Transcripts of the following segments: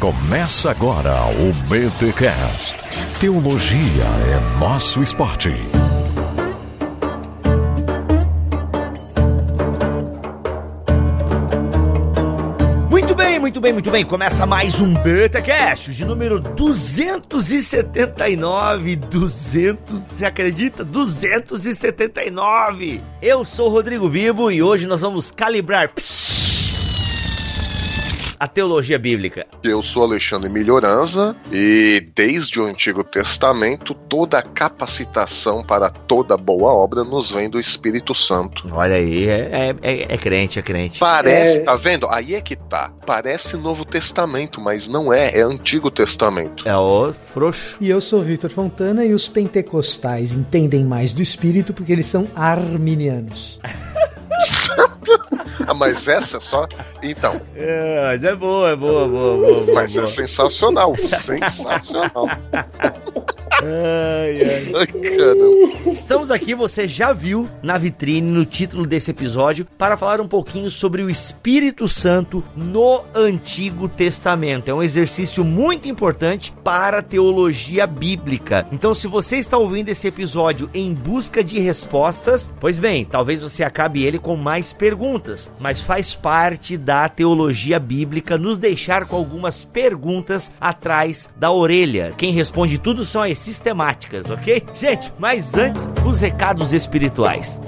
Começa agora o BTCast. Teologia é nosso esporte. Muito bem, muito bem, muito bem. Começa mais um BTCast de número 279. 200, você acredita? 279. Eu sou Rodrigo Bibo e hoje nós vamos calibrar a teologia bíblica. Eu sou Alexandre Melhoranza e desde o Antigo Testamento toda a capacitação para toda boa obra nos vem do Espírito Santo. Olha aí, é, é, é, é crente, é crente. Parece, é... tá vendo? Aí é que tá. Parece Novo Testamento, mas não é, é Antigo Testamento. É o frouxo. E eu sou Vitor Fontana e os pentecostais entendem mais do Espírito porque eles são arminianos. ah, mas essa é só. Então. É, mas é boa, é boa, boa, boa. boa mas boa. é sensacional, sensacional. Ai, ai. ai Estamos aqui, você já viu na vitrine, no título desse episódio, para falar um pouquinho sobre o Espírito Santo no Antigo Testamento. É um exercício muito importante para a teologia bíblica. Então, se você está ouvindo esse episódio em busca de respostas, pois bem, talvez você acabe ele com mais perguntas, mas faz parte da teologia bíblica nos deixar com algumas perguntas atrás da orelha. Quem responde tudo são as sistemáticas, ok? Gente, mas antes, os recados espirituais.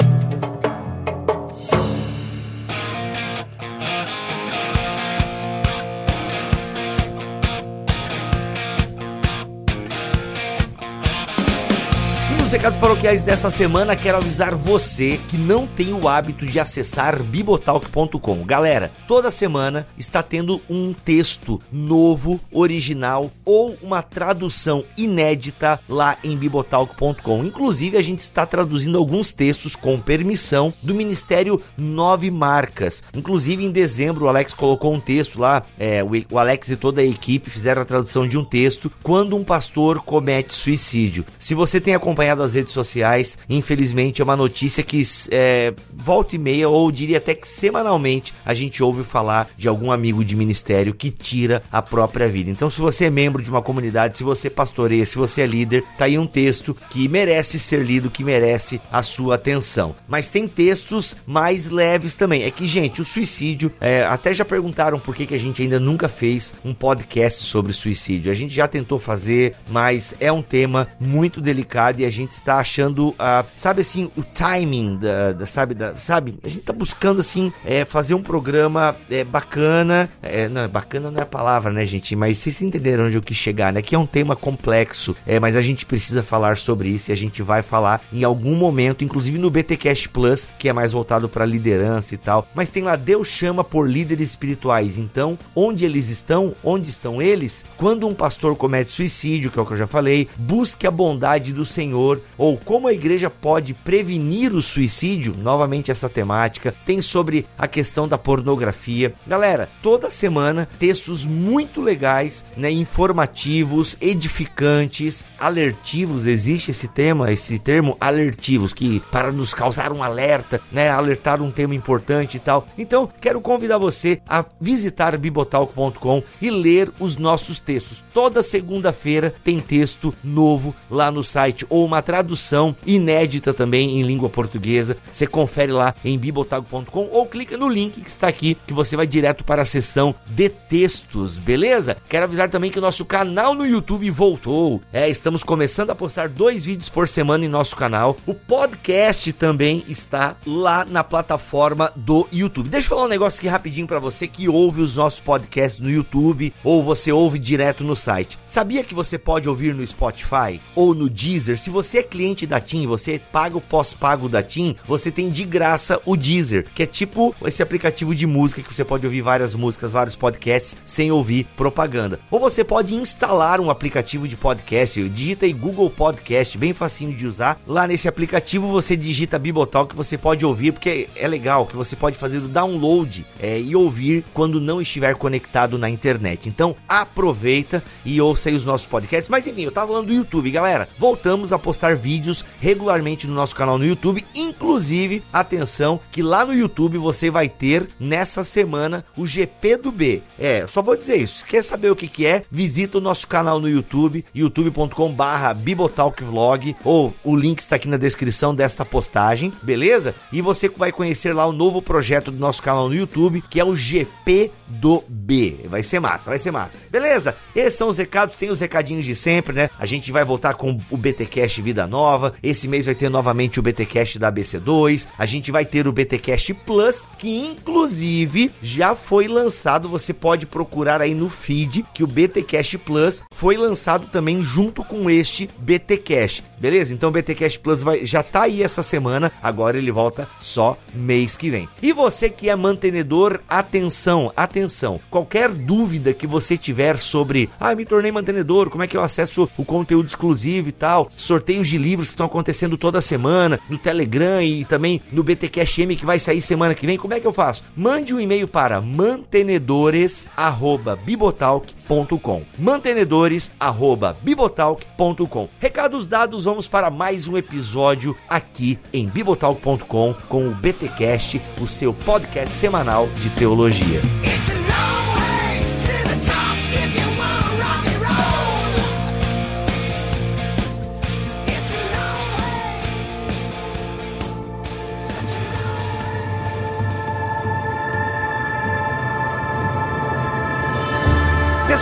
Nos recados paroquiais dessa semana, quero avisar você que não tem o hábito de acessar bibotalk.com. Galera, toda semana está tendo um texto novo, original ou uma tradução inédita lá em bibotalk.com. Inclusive, a gente está traduzindo alguns textos com permissão do Ministério Nove Marcas. Inclusive, em dezembro, o Alex colocou um texto lá, é, o Alex e toda a equipe fizeram a tradução de um texto quando um pastor comete suicídio. Se você tem acompanhado das redes sociais. Infelizmente, é uma notícia que é, volta e meia, ou diria até que semanalmente, a gente ouve falar de algum amigo de ministério que tira a própria vida. Então, se você é membro de uma comunidade, se você pastoreia, se você é líder, tá aí um texto que merece ser lido, que merece a sua atenção. Mas tem textos mais leves também. É que, gente, o suicídio, é, até já perguntaram por que, que a gente ainda nunca fez um podcast sobre suicídio. A gente já tentou fazer, mas é um tema muito delicado e a gente está achando, uh, sabe assim, o timing da, da, sabe, da, sabe? A gente está buscando assim é, fazer um programa é, bacana, é, não, bacana não é a palavra, né, gente? Mas vocês entenderam onde eu quis chegar, né? Que é um tema complexo, é, mas a gente precisa falar sobre isso e a gente vai falar em algum momento, inclusive no BTcast Plus, que é mais voltado para liderança e tal. Mas tem lá Deus chama por líderes espirituais. Então, onde eles estão? Onde estão eles? Quando um pastor comete suicídio, que é o que eu já falei, busque a bondade do Senhor ou como a igreja pode prevenir o suicídio, novamente essa temática, tem sobre a questão da pornografia. Galera, toda semana textos muito legais, né, informativos, edificantes, alertivos, existe esse tema, esse termo alertivos que para nos causar um alerta, né, alertar um tema importante e tal. Então, quero convidar você a visitar bibotalk.com e ler os nossos textos. Toda segunda-feira tem texto novo lá no site ou uma tradução inédita também em língua portuguesa. Você confere lá em bibotago.com ou clica no link que está aqui que você vai direto para a seção de textos, beleza? Quero avisar também que o nosso canal no YouTube voltou. É, estamos começando a postar dois vídeos por semana em nosso canal. O podcast também está lá na plataforma do YouTube. Deixa eu falar um negócio aqui rapidinho para você que ouve os nossos podcasts no YouTube ou você ouve direto no site. Sabia que você pode ouvir no Spotify ou no Deezer se você é cliente da TIM, você paga o pós-pago da TIM, você tem de graça o Deezer, que é tipo esse aplicativo de música que você pode ouvir várias músicas, vários podcasts sem ouvir propaganda. Ou você pode instalar um aplicativo de podcast, digita aí Google Podcast, bem facinho de usar. Lá nesse aplicativo você digita Bibotal que você pode ouvir, porque é legal que você pode fazer o download é, e ouvir quando não estiver conectado na internet. Então aproveita e ouça aí os nossos podcasts. Mas enfim, eu tava falando do YouTube, galera. Voltamos a postar vídeos regularmente no nosso canal no YouTube. Inclusive, atenção, que lá no YouTube você vai ter nessa semana o GP do B. É, só vou dizer isso. Quer saber o que, que é? Visita o nosso canal no YouTube, youtube.com/barra Bibotalkvlog, ou o link está aqui na descrição desta postagem, beleza? E você vai conhecer lá o novo projeto do nosso canal no YouTube, que é o GP do B. Vai ser massa, vai ser massa. Beleza? Esses são os recados, tem os recadinhos de sempre, né? A gente vai voltar com o BTcast Vida Nova. Esse mês vai ter novamente o BTcast da ABC2. A gente vai ter o BTcast Plus, que inclusive já foi lançado, você pode procurar aí no feed que o BTcast Plus foi lançado também junto com este BTcast. Beleza? Então o BTcast Plus vai, já tá aí essa semana, agora ele volta só mês que vem. E você que é mantenedor, atenção, atenção. Qualquer dúvida que você tiver sobre, ah, me tornei mantenedor, como é que eu acesso o conteúdo exclusivo e tal, sorteios de livros que estão acontecendo toda semana no Telegram e também no BTcast que vai sair semana que vem, como é que eu faço? Mande um e-mail para mantenedores@bibotalk.com. mantenedores@bibotalk.com. Recados dados, vamos para mais um episódio aqui em bibotalk.com com o BTcast, o seu podcast semanal de teologia.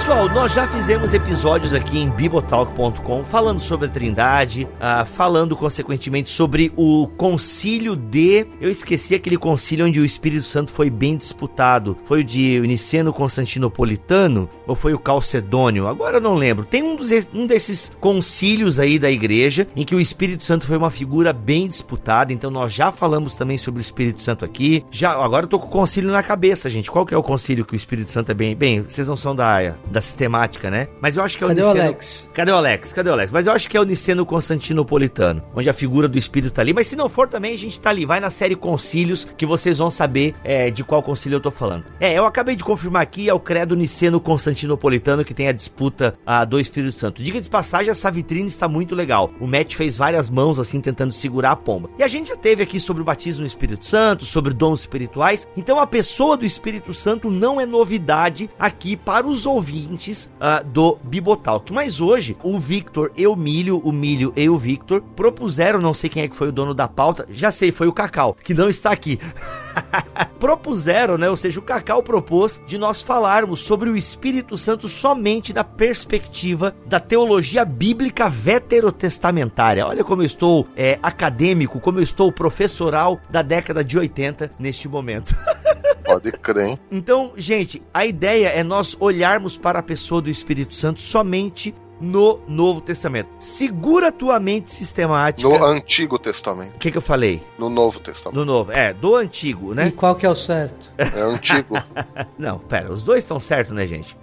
Pessoal, nós já fizemos episódios aqui em bibotalk.com falando sobre a Trindade, ah, falando consequentemente sobre o concílio de. Eu esqueci aquele concílio onde o Espírito Santo foi bem disputado. Foi o de Niceno Constantinopolitano ou foi o Calcedônio? Agora eu não lembro. Tem um, dos, um desses concílios aí da igreja em que o Espírito Santo foi uma figura bem disputada. Então nós já falamos também sobre o Espírito Santo aqui. Já agora eu tô com o concílio na cabeça, gente. Qual que é o concílio que o Espírito Santo é bem? Bem, vocês não são da da sistemática, né? Mas eu acho que é o Cadê o Niceno... Alex? Cadê o Alex? Cadê o Alex? Mas eu acho que é o Niceno Constantinopolitano, onde a figura do Espírito tá ali. Mas se não for também, a gente tá ali. Vai na série Concílios que vocês vão saber é, de qual concílio eu tô falando. É, eu acabei de confirmar aqui, é o credo Niceno Constantinopolitano que tem a disputa a, do Espírito Santo. Diga de passagem, essa vitrine está muito legal. O Matt fez várias mãos assim, tentando segurar a pomba. E a gente já teve aqui sobre o batismo no Espírito Santo, sobre dons espirituais. Então a pessoa do Espírito Santo não é novidade aqui para os ouvintes ah, do Bibotalk. Mas hoje, o Victor e o Milho, o Milho e o Victor, propuseram, não sei quem é que foi o dono da pauta, já sei, foi o Cacau, que não está aqui. propuseram, né? Ou seja, o Cacau propôs de nós falarmos sobre o Espírito Santo somente da perspectiva da teologia bíblica veterotestamentária. Olha como eu estou é, acadêmico, como eu estou professoral da década de 80 neste momento. Pode crer, hein? Então, gente, a ideia é nós olharmos para a pessoa do Espírito Santo somente no Novo Testamento. Segura a tua mente sistemática. No Antigo Testamento. O que, que eu falei? No Novo Testamento. No Novo. É, do Antigo, E né? qual que é o certo? É antigo. Não, pera, os dois estão certos, né, gente?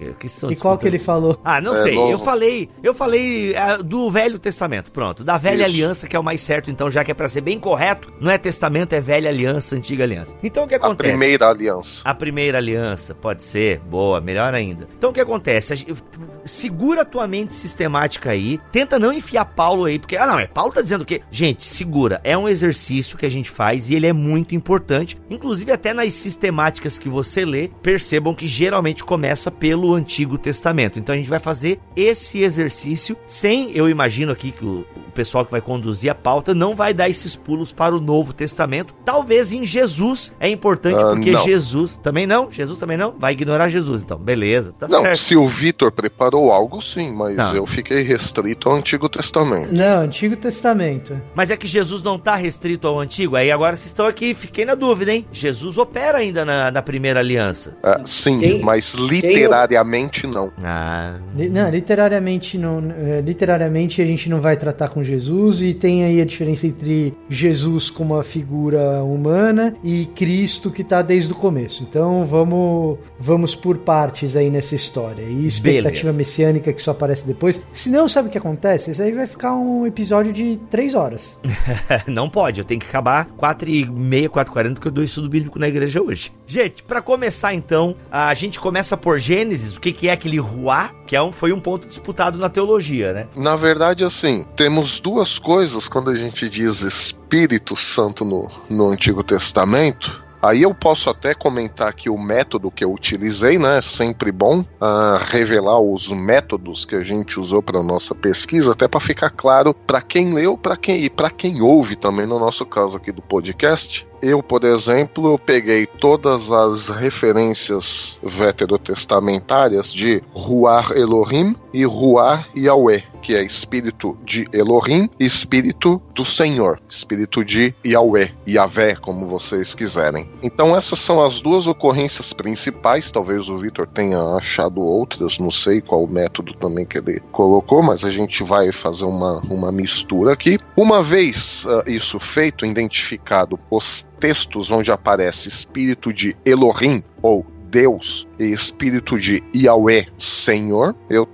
E qual que ele falou? Ah, não É, sei. novo. Eu falei, eu falei ah, do Velho Testamento, pronto. Da Velha Isso. Aliança, que é o mais certo, então, já que é pra ser bem correto, não é Testamento, é Velha Aliança, Antiga Aliança. Então, o que A acontece? primeira aliança. A primeira aliança, pode ser, boa, melhor ainda. Então o que acontece? A segura a tua mente sistemática aí, tenta não enfiar Paulo aí, porque, ah não, é Paulo tá dizendo o quê? Gente, segura, é um exercício que a gente faz e ele é muito importante, inclusive até nas sistemáticas que você lê, percebam que geralmente começa pelo Antigo Testamento. Então a gente vai fazer esse exercício sem, eu imagino aqui que o, o pessoal que vai conduzir a pauta não vai dar esses pulos para o Novo Testamento. Talvez em Jesus é importante, Ah, porque não. Jesus também não, Jesus também não, vai ignorar Jesus, então, beleza, tá Não, certo. se o Vitor preparou algo, sim, mas Não. Eu fiquei restrito ao Antigo Testamento. Não, Antigo Testamento. Mas é que Jesus não tá restrito ao antigo, aí agora vocês estão aqui, fiquei na dúvida, hein? Jesus opera ainda na, na primeira aliança. É, sim, Tem- mas literariamente não. Ah, Não, literariamente, não, eh, literariamente a gente não vai tratar com Jesus e tem aí a diferença entre Jesus como uma figura humana e Cristo que tá desde o começo. Então vamos vamos por partes aí nessa história. E expectativa Beleza. messiânica que só aparece depois depois. Senão, sabe o que acontece? Isso aí vai ficar um episódio de três horas. Não pode, eu tenho que acabar 4 e meia, 4 e 40 que eu dou estudo bíblico na igreja hoje. Gente, pra começar então, a gente começa por Gênesis, o que, que é aquele ruá, que é um, foi um ponto disputado na teologia, né? Na verdade, assim, temos duas coisas quando a gente diz Espírito Santo no, no Antigo Testamento. Aí eu posso até comentar aqui o método que eu utilizei, né? É sempre bom ah, revelar os métodos que a gente usou para nossa pesquisa, até para ficar claro para quem leu, para quem e para quem ouve também no nosso caso aqui do podcast. Eu, por exemplo, peguei todas as referências veterotestamentárias de Ruar Elohim e Ruar Yahweh, que é espírito de Elohim e espírito do Senhor, espírito de Yahweh, Yahvé, como vocês quiserem. Então essas são as duas ocorrências principais, talvez o Victor tenha achado outras, não sei qual método também que ele colocou, mas a gente vai fazer uma, uma mistura aqui. Uma vez ah, isso feito, identificado os textos onde aparece espírito de Elohim ou Deus e espírito de Yahweh, Senhor. Eu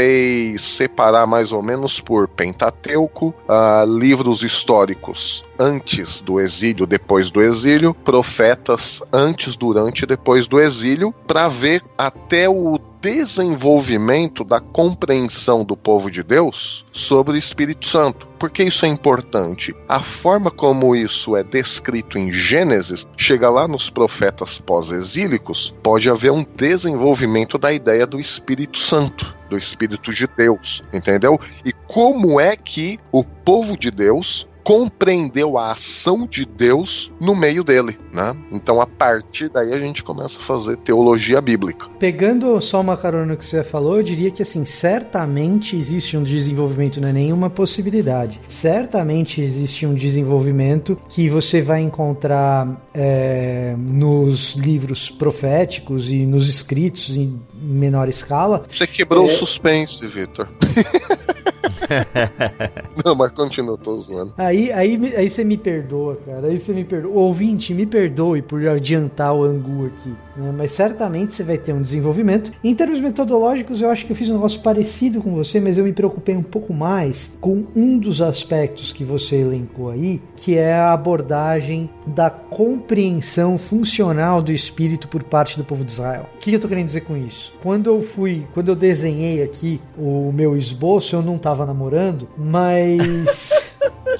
tentei separar mais ou menos por Pentateuco, ah, livros históricos antes do exílio, depois do exílio, profetas antes, durante e depois do exílio, para ver até o desenvolvimento da compreensão do povo de Deus sobre o Espírito Santo. Por que isso é importante? A forma como isso é descrito em Gênesis, chega lá nos profetas pós-exílicos, pode haver um desenvolvimento da ideia do Espírito Santo, do Espírito de Deus, entendeu? E como é que o povo de Deus compreendeu a ação de Deus no meio dele, né? Então a partir daí a gente começa a fazer teologia bíblica. Pegando só uma carona que você falou, eu diria que assim, certamente existe um desenvolvimento, não é nenhuma possibilidade. Certamente existe um desenvolvimento que você vai encontrar é, nos livros proféticos e nos escritos em menor escala. Você quebrou É. o suspense, Vitor. Não, mas continua, tô zoando. Aí, aí, aí você me perdoa, cara. Aí você me perdoa. Ouvinte, me perdoe por adiantar o angu aqui. Né? Mas certamente você vai ter um desenvolvimento. Em termos metodológicos, eu acho que eu fiz um negócio parecido com você, mas eu me preocupei um pouco mais com um dos aspectos que você elencou aí, que é a abordagem da compreensão funcional do espírito por parte do povo de Israel. O que eu tô querendo dizer com isso? Quando eu fui, quando eu desenhei aqui o meu esboço, eu não tava namorando, mas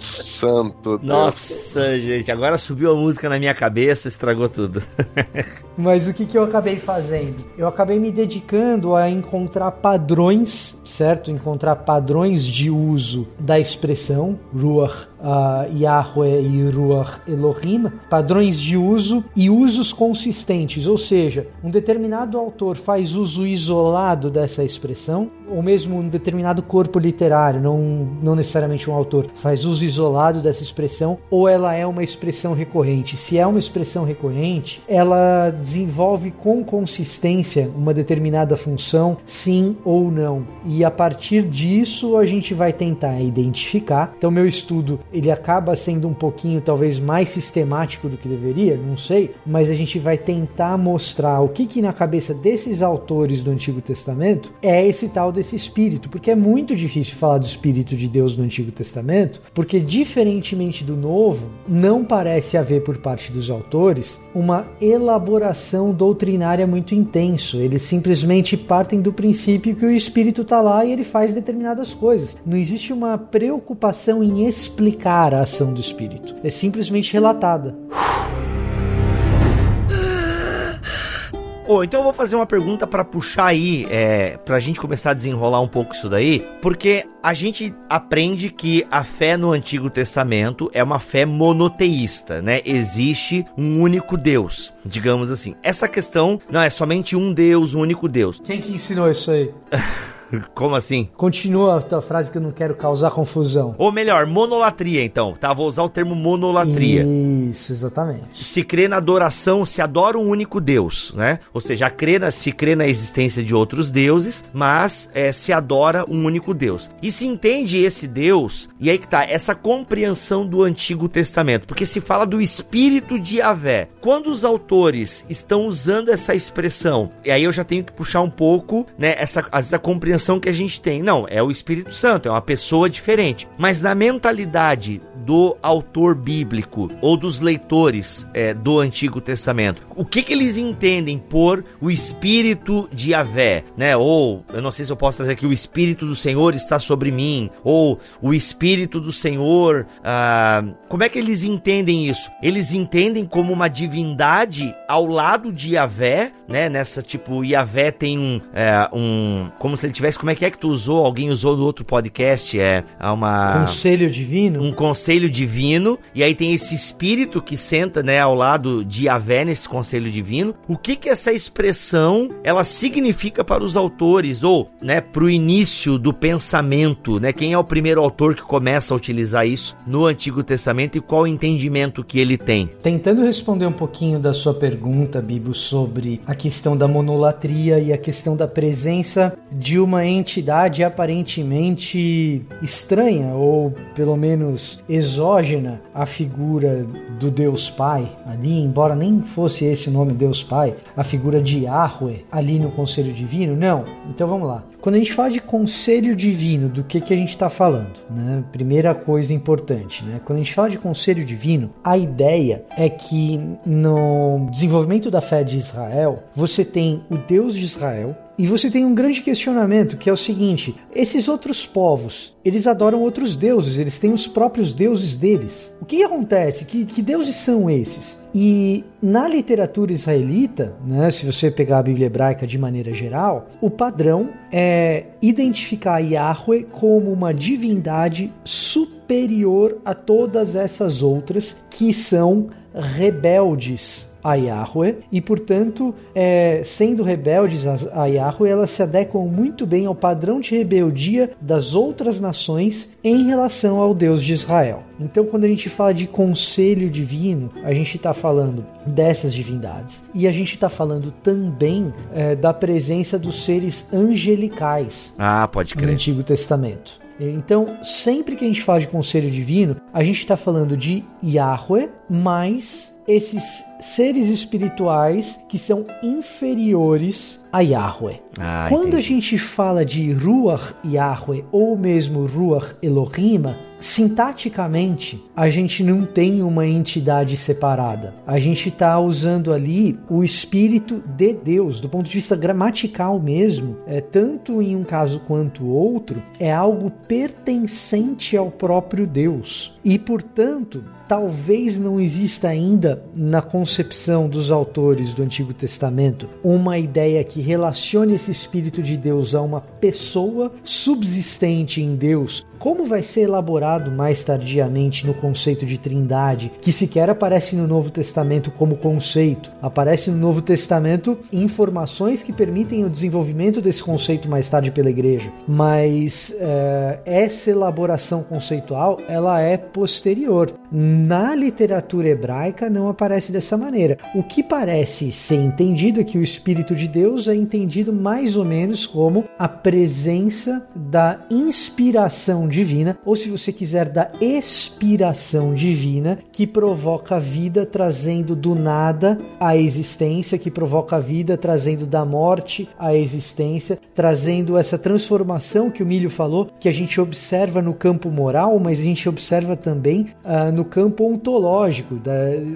Santo Deus. Nossa, gente, agora subiu a música na minha cabeça, estragou tudo. Mas o que, que eu acabei fazendo? Eu acabei me dedicando a encontrar padrões, certo? Encontrar padrões de uso da expressão Ruach uh, Yahweh e Ruach Elohim, padrões de uso e usos consistentes, ou seja, um determinado autor faz uso isolado dessa expressão, ou mesmo um determinado corpo literário, não, não necessariamente um autor, faz uso isolado dessa expressão, ou ela é uma expressão recorrente. Se é uma expressão recorrente, ela desenvolve com consistência uma determinada função, sim ou não. E a partir disso a gente vai tentar identificar. Então meu estudo ele acaba sendo um pouquinho talvez mais sistemático do que deveria, não sei, mas a gente vai tentar mostrar o que que na cabeça desses autores do Antigo Testamento é esse tal desse espírito, porque é muito difícil falar do espírito de Deus no Antigo Testamento, porque diferentemente do Novo, não parece haver por parte dos autores uma elaboração doutrinária muito intenso. Eles simplesmente partem do princípio que o espírito está lá e ele faz determinadas coisas. Não existe uma preocupação em explicar a ação do espírito. É simplesmente relatada. Ô, então eu vou fazer uma pergunta pra puxar aí, é, pra gente começar a desenrolar um pouco isso daí, porque a gente aprende que a fé no Antigo Testamento é uma fé monoteísta, né? Existe um único Deus, digamos assim. Essa questão não é somente um Deus, um único Deus. Quem que ensinou isso aí? Como assim? Continua a tua frase que eu não quero causar confusão. Ou melhor, monolatria, então, tá? Vou usar o termo monolatria. Isso, exatamente. se crê na adoração, se adora um único Deus, né? Ou seja, crê na, se crê na existência de outros deuses, mas é, se adora um único Deus. E se entende esse Deus, e aí que tá, essa compreensão do Antigo Testamento, porque se fala do Espírito de Yahvé. Quando os autores estão usando essa expressão, e aí eu já tenho que puxar um pouco, né, essa, essa compreensão compreensão que a gente tem. Não, é o Espírito Santo, é uma pessoa diferente. Mas na mentalidade do autor bíblico ou dos leitores é, do Antigo Testamento, o que, que eles entendem por o Espírito de Yahvé, né? Ou, eu não sei se eu posso trazer aqui, o Espírito do Senhor está sobre mim, ou o Espírito do Senhor. ah, como é que eles entendem isso? Eles entendem como uma divindade ao lado de Yahvé, né? Nessa tipo, Yahvé tem um, é, um. Como se ele tivesse. Como é que é que tu usou? Alguém usou no outro podcast? É uma. Conselho divino? Um conselho divino, e aí tem esse espírito que senta, né, ao lado de Yahvé nesse conselho divino. O que que essa expressão ela significa para os autores ou, né, para o início do pensamento, né? Quem é o primeiro autor que começa a utilizar isso no Antigo Testamento e qual o entendimento que ele tem? Tentando responder um pouquinho da sua pergunta, Bibo, sobre a questão da monolatria e a questão da presença de uma entidade aparentemente estranha ou pelo menos exógena à figura do Deus Pai ali, embora nem fosse esse o nome Deus Pai, a figura de Yahweh ali no Conselho Divino, não. Então vamos lá. Quando a gente fala de conselho divino, do que, que a gente está falando? Né? Primeira coisa importante, né? quando a gente fala de conselho divino, a ideia é que no desenvolvimento da fé de Israel, você tem o Deus de Israel, e você tem um grande questionamento que é o seguinte: esses outros povos, eles adoram outros deuses, eles têm os próprios deuses deles. O que acontece? Que, que deuses são esses? E na literatura israelita, né, se você pegar a Bíblia hebraica de maneira geral, o padrão é identificar Yahweh como uma divindade superior a todas essas outras que são rebeldes a Yahweh e, portanto, é, sendo rebeldes a, Yahweh, elas se adequam muito bem ao padrão de rebeldia das outras nações em relação ao Deus de Israel. Então, quando a gente fala de conselho divino, a gente está falando dessas divindades e a gente está falando também é, da presença dos seres angelicais Ah, pode no crer. Antigo Testamento. Então, sempre que a gente fala de conselho divino, a gente está falando de Yahweh mais esses seres espirituais que são inferiores a Yahweh. Ah, Quando a entendi. gente fala de Ruach Yahweh ou mesmo Ruach Elohim, sintaticamente a gente não tem uma entidade separada. A gente está usando ali o espírito de Deus, do ponto de vista gramatical mesmo, é tanto em um caso quanto outro, é algo pertencente ao próprio Deus. E portanto, talvez não exista ainda na concepção dos autores do Antigo Testamento uma ideia que relacione esse espírito de Deus a uma pessoa subsistente em Deus como vai ser elaborado mais tardiamente no conceito de trindade, que sequer aparece no Novo Testamento como conceito. Aparece no Novo Testamento informações que permitem o desenvolvimento desse conceito mais tarde pela igreja. Mas eh, essa elaboração conceitual ela é posterior. Na literatura hebraica não aparece dessa maneira. O que parece ser entendido é que o Espírito de Deus é entendido mais ou menos como a presença da inspiração divina, ou se você quiser, da expiração divina que provoca a vida trazendo do nada a existência, que provoca a vida trazendo da morte a existência, trazendo essa transformação que o Milho falou, que a gente observa no campo moral, mas a gente observa também ah, no campo ontológico, da-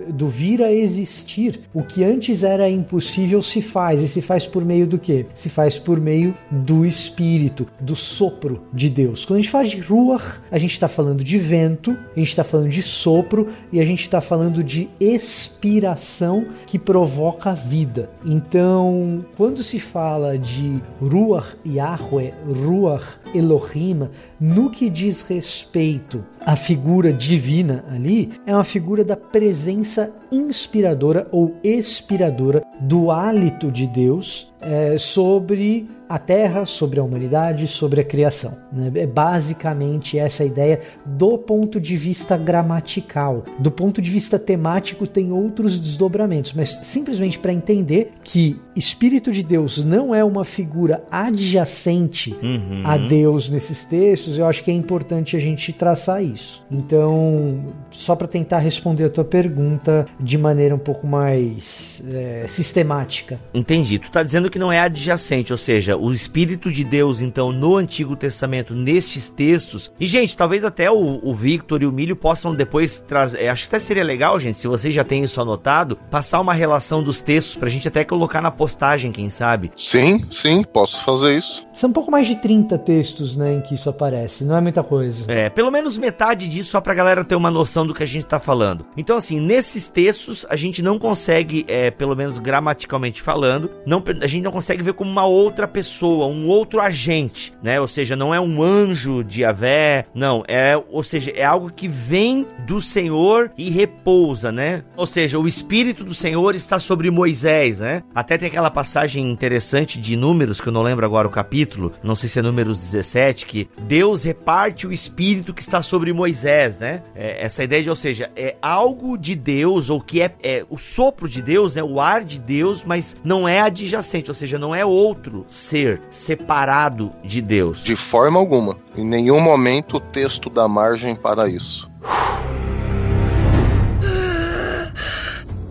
do vir a existir. O que antes era impossível se faz, e se faz por meio do que? Se faz por meio do Espírito, do sopro de Deus. Quando a gente fala de Ruach, a gente está falando de vento, a gente está falando de sopro e a gente está falando de expiração que provoca vida. Então, quando se fala de Ruach Yahweh, Ruach Elohim, no que diz respeito à figura divina ali, é uma figura da presença inspiradora ou expiradora do hálito de Deus é, sobre a terra, sobre a humanidade, sobre a criação. né? É basicamente essa ideia do ponto de vista gramatical. Do ponto de vista temático, tem outros desdobramentos, mas simplesmente para entender que Espírito de Deus não é uma figura adjacente Uhum. a Deus nesses textos, eu acho que é importante a gente traçar isso. Então, só para tentar responder a tua pergunta de maneira um pouco mais é, sistemática. Entendi. Tu tá dizendo que não é adjacente, ou seja, o Espírito de Deus, então, no Antigo Testamento, nestes textos. E, gente, talvez até o, o Victor e o Milho possam depois trazer. é, Acho que até seria legal, gente, se vocês já têm isso anotado, passar uma relação dos textos pra gente até colocar na postagem, quem sabe. Sim, sim, posso fazer isso. São um pouco mais de 30 textos, né, em que isso aparece. Não é muita coisa. É, pelo menos metade disso, só pra galera ter uma noção do que a gente tá falando. Então, assim, nesses textos, a gente não consegue, é, pelo menos gramaticalmente falando, não, a gente não consegue ver como uma outra pessoa, um outro agente, né? Ou seja, não é um anjo de Yahvé, não, é, ou seja, é algo que vem do Senhor e repousa, né? Ou seja, o Espírito do Senhor está sobre Moisés, né? Até tem aquela passagem interessante de Números, que eu não lembro agora o capítulo, não sei se é Números 17, que Deus reparte o Espírito que está sobre Moisés, né? É, essa ideia de, ou seja, é algo de Deus, ou que é, é o sopro de Deus, é o ar de Deus, mas não é adjacente, ou seja, não é outro ser separado de Deus. De forma alguma. Em nenhum momento o texto dá margem para isso.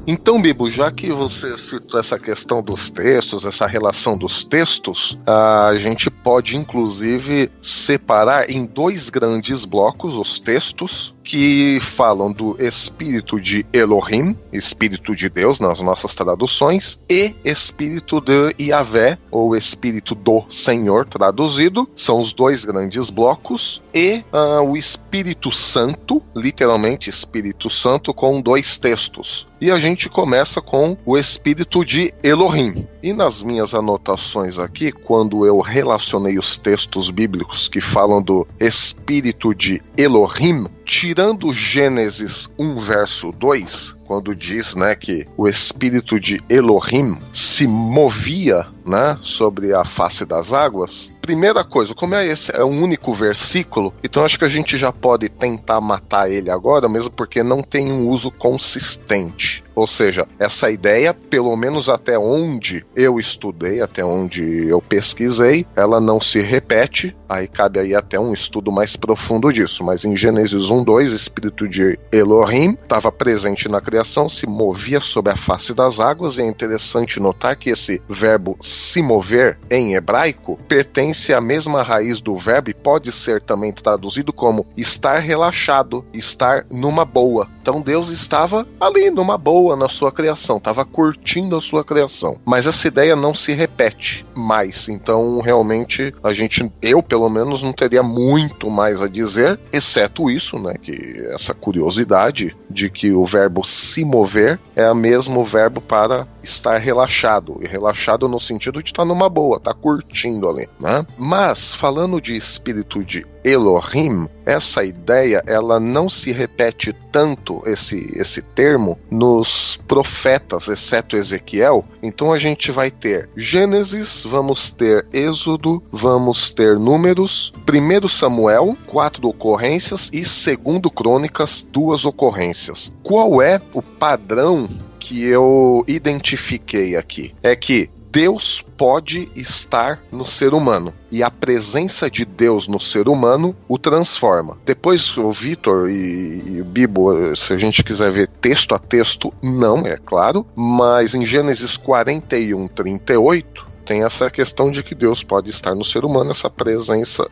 Então, Bibo, já que você citou essa questão dos textos, essa relação dos textos, a gente pode inclusive separar em dois grandes blocos os textos que falam do espírito de Elohim, espírito de Deus nas nossas traduções, e espírito de Yahvé, ou espírito do Senhor traduzido. São os dois grandes blocos. E ah, o Espírito Santo, literalmente Espírito Santo, com dois textos. E a gente começa com o espírito de Elohim. E nas minhas anotações aqui, quando eu relacionei os textos bíblicos que falam do espírito de Elohim, tirando Gênesis 1 verso 2, quando diz, né, que o espírito de Elohim se movia, né, sobre a face das águas. Primeira coisa, como é esse é um único versículo, então acho que a gente já pode tentar matar ele agora, mesmo porque não tem um uso consistente. Ou seja, essa ideia, pelo menos até onde eu estudei, até onde eu pesquisei, ela não se repete. Aí cabe aí até um estudo mais profundo disso. Mas em Gênesis 1, 2, o espírito de Elohim estava presente na criação, se movia sobre a face das águas. E é interessante notar que esse verbo se mover em hebraico pertence à mesma raiz do verbo e pode ser também traduzido como estar relaxado, estar numa boa. Então Deus estava ali numa boa na sua criação, estava curtindo a sua criação. Mas essa ideia não se repete mais. Então, realmente, a gente, eu pelo menos, não teria muito mais a dizer, exceto isso, né? Que essa curiosidade de que o verbo se mover é o mesmo verbo para estar relaxado. E relaxado no sentido de estar numa boa, estar curtindo ali, né? Mas, falando de espírito de Elohim, essa ideia ela não se repete tanto esse esse termo nos profetas, exceto Ezequiel. Então a gente vai ter Gênesis, vamos ter Êxodo, vamos ter Números, 1 Samuel, quatro ocorrências e segundo Crônicas, duas ocorrências. Qual é o padrão que eu identifiquei aqui? É que Deus pode estar no ser humano e a presença de Deus no ser humano o transforma. Depois o Vitor e, e o Bibo, se a gente quiser ver texto a texto, não, é claro, mas em Gênesis 41, 38, tem essa questão de que Deus pode estar no ser humano, essa presença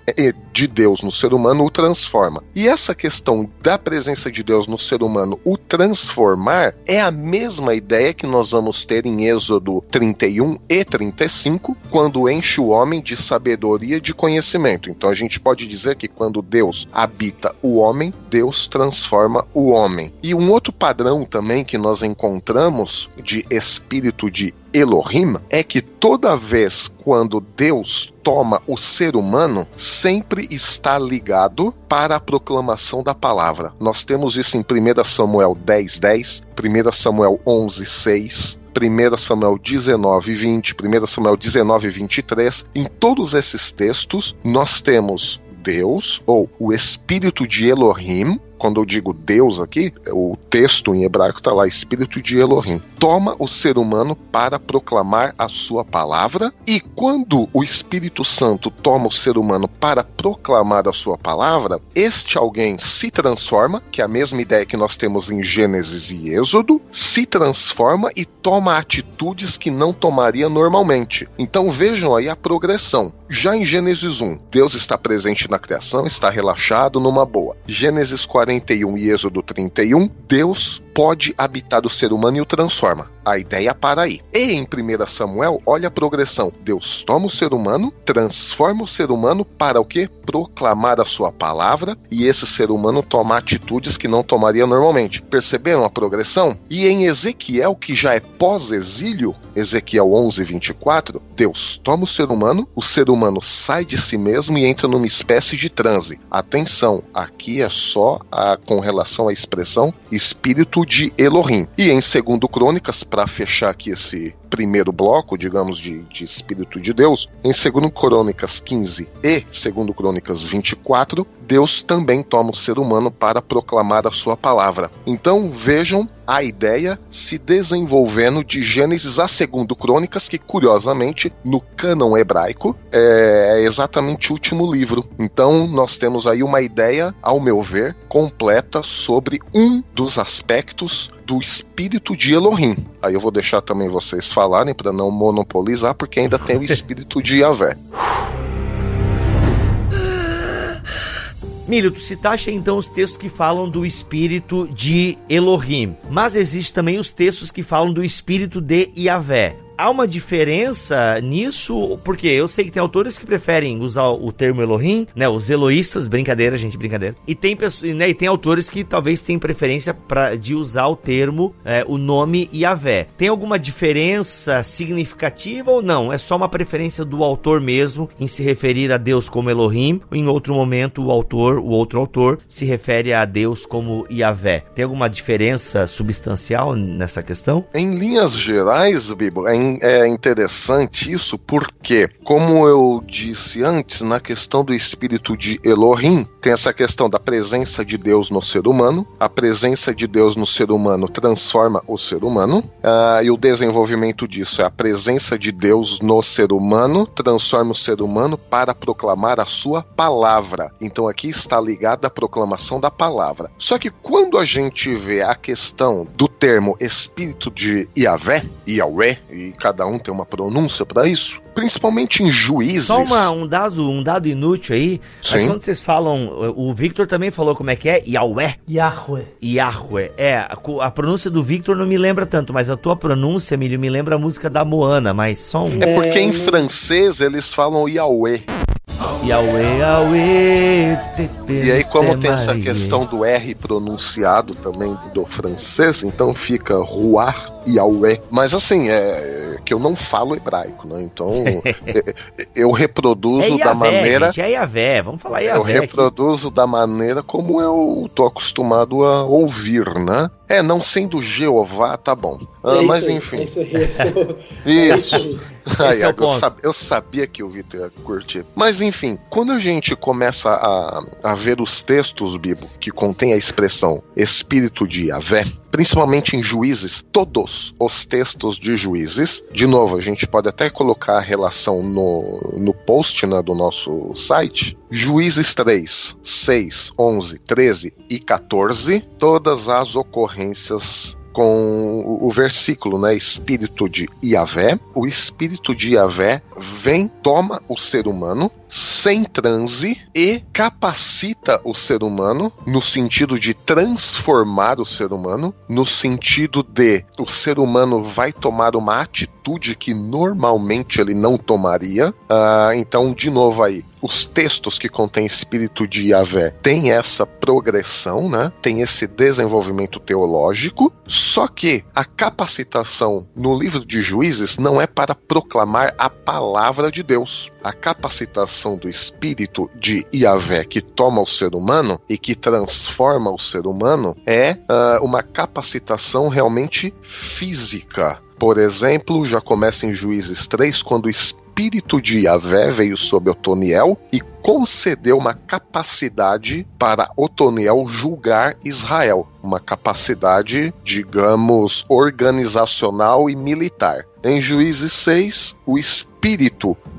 de Deus no ser humano o transforma. E essa questão da presença de Deus no ser humano o transformar é a mesma ideia que nós vamos ter em Êxodo 31 e 35, quando enche o homem de sabedoria e de conhecimento. Então a gente pode dizer que quando Deus habita o homem, Deus transforma o homem. E um outro padrão também que nós encontramos de espírito de Elohim é que toda vez quando Deus toma o ser humano, sempre está ligado para a proclamação da palavra. Nós temos isso em 1 Samuel 10, 10, 1 Samuel 11, 6, 1 Samuel 19, 20, 1 Samuel 19, 23. Em todos esses textos, nós temos Deus, ou o espírito de Elohim, quando eu digo Deus aqui, o texto em hebraico está lá, Espírito de Elohim, toma o ser humano para proclamar a sua palavra, e quando o Espírito Santo toma o ser humano para proclamar a sua palavra, este alguém se transforma, que é a mesma ideia que nós temos em Gênesis e Êxodo, se transforma e toma atitudes que não tomaria normalmente. Então vejam aí a progressão. Já em Gênesis 1, Deus está presente na criação, está relaxado numa boa. Gênesis 41 e Êxodo 31, Deus pode habitar o ser humano e o transforma. A ideia para aí. E em 1 Samuel, olha a progressão. Deus toma o ser humano, transforma o ser humano para o quê? Proclamar a sua palavra e esse ser humano toma atitudes que não tomaria normalmente. Perceberam a progressão? E em Ezequiel, que já é pós-exílio, Ezequiel 11, 24, Deus toma o ser humano, o ser humano sai de si mesmo e entra numa espécie de transe. Atenção, aqui é só a, com relação à expressão espírito de Elohim. E em 2 Crônicas, para fechar aqui esse primeiro bloco, digamos, de, de Espírito de Deus, em 2 Crônicas 15 e 2 Crônicas 24, Deus também toma o ser humano para proclamar a sua palavra. Então vejam a ideia se desenvolvendo de Gênesis a 2 Crônicas, que curiosamente no cânon hebraico é exatamente o último livro. Então nós temos aí uma ideia, ao meu ver, completa sobre um dos aspectos do espírito de Elohim. Aí eu vou deixar também vocês falarem para não monopolizar, porque ainda tem o espírito de Yahvé. Milho, tu citaste então os textos que falam do espírito de Elohim, mas existe também os textos que falam do espírito de Yahvé. Há uma diferença nisso, porque eu sei que tem autores que preferem usar o termo Elohim, né? Os Eloístas, brincadeira, gente, brincadeira. E tem pessoas, né? E tem autores que talvez tenham preferência para de usar o termo, é, o nome Yahvé. Tem alguma diferença significativa ou não? É só uma preferência do autor mesmo em se referir a Deus como Elohim, ou em outro momento o autor, o outro autor, se refere a Deus como Yahvé. Tem alguma diferença substancial nessa questão? Em linhas gerais, Bibo, é, é interessante isso porque, como eu disse antes, na questão do espírito de Elohim, tem essa questão da presença de Deus no ser humano. A presença de Deus no ser humano transforma o ser humano. ah, e o desenvolvimento disso é a presença de Deus no ser humano transforma o ser humano para proclamar a sua palavra. Então aqui está ligada a proclamação da palavra. Só que quando a gente vê a questão do termo espírito de Yahvé, Yahweh, e cada um tem uma pronúncia para isso, principalmente em juízes. Só uma- um, dado, um dado inútil aí. Mas Sim. quando vocês falam, o Victor também falou como é que é? Yahweh. Yahweh. Yahweh. É, a, a pronúncia do Victor não me lembra tanto, mas a tua pronúncia, Emílio, me lembra a música da Moana, mas só um. É porque em francês eles falam Yahweh. Yahweh, Yahweh. E aí, como te- tem essa questão do R pronunciado também do francês, então fica Ruar Yahweh. Mas assim, é que eu não falo hebraico, né? Então é- eu reproduzo É da Yahvé, maneira. gente, é Yahvé. Vamos falar Eu Yahvé aqui. reproduzo da maneira como eu tô acostumado a ouvir, né? É, não sendo Jeová, tá bom. Ah, É mas aí, enfim. É isso aí. É o- é Isso. isso. Esse é eu, ponto. sab- eu sabia que o Vitor ia curtir. Mas enfim, quando a gente começa a, a ver os textos, Bibo, que contém a expressão Espírito de Yahvé, principalmente em Juízes, todos os textos de Juízes, de novo, a gente pode até colocar a relação no, no post né, do nosso site. Juízes 3, 6, 11, 13 e 14, todas as ocorrências com o- versículo, né? Espírito de Iavé. O espírito de Iavé vem, toma o ser humano sem transe e capacita o ser humano no sentido de transformar o ser humano, no sentido de o ser humano vai tomar uma atitude que normalmente ele não tomaria. Ah, então, de novo aí, os textos que contêm espírito de Yahvé têm essa progressão, né? Tem esse desenvolvimento teológico, só que a capacitação no livro de Juízes não é para proclamar a palavra de Deus. A capacitação do espírito de Yahvé que toma o ser humano e que transforma o ser humano é ah, uma capacitação realmente física. Por exemplo, já começa em Juízes 3, quando o Espírito de Yahvé veio sobre Otoniel e concedeu uma capacidade para Otoniel julgar Israel, uma capacidade, digamos, organizacional e militar. Em Juízes 6, o espírito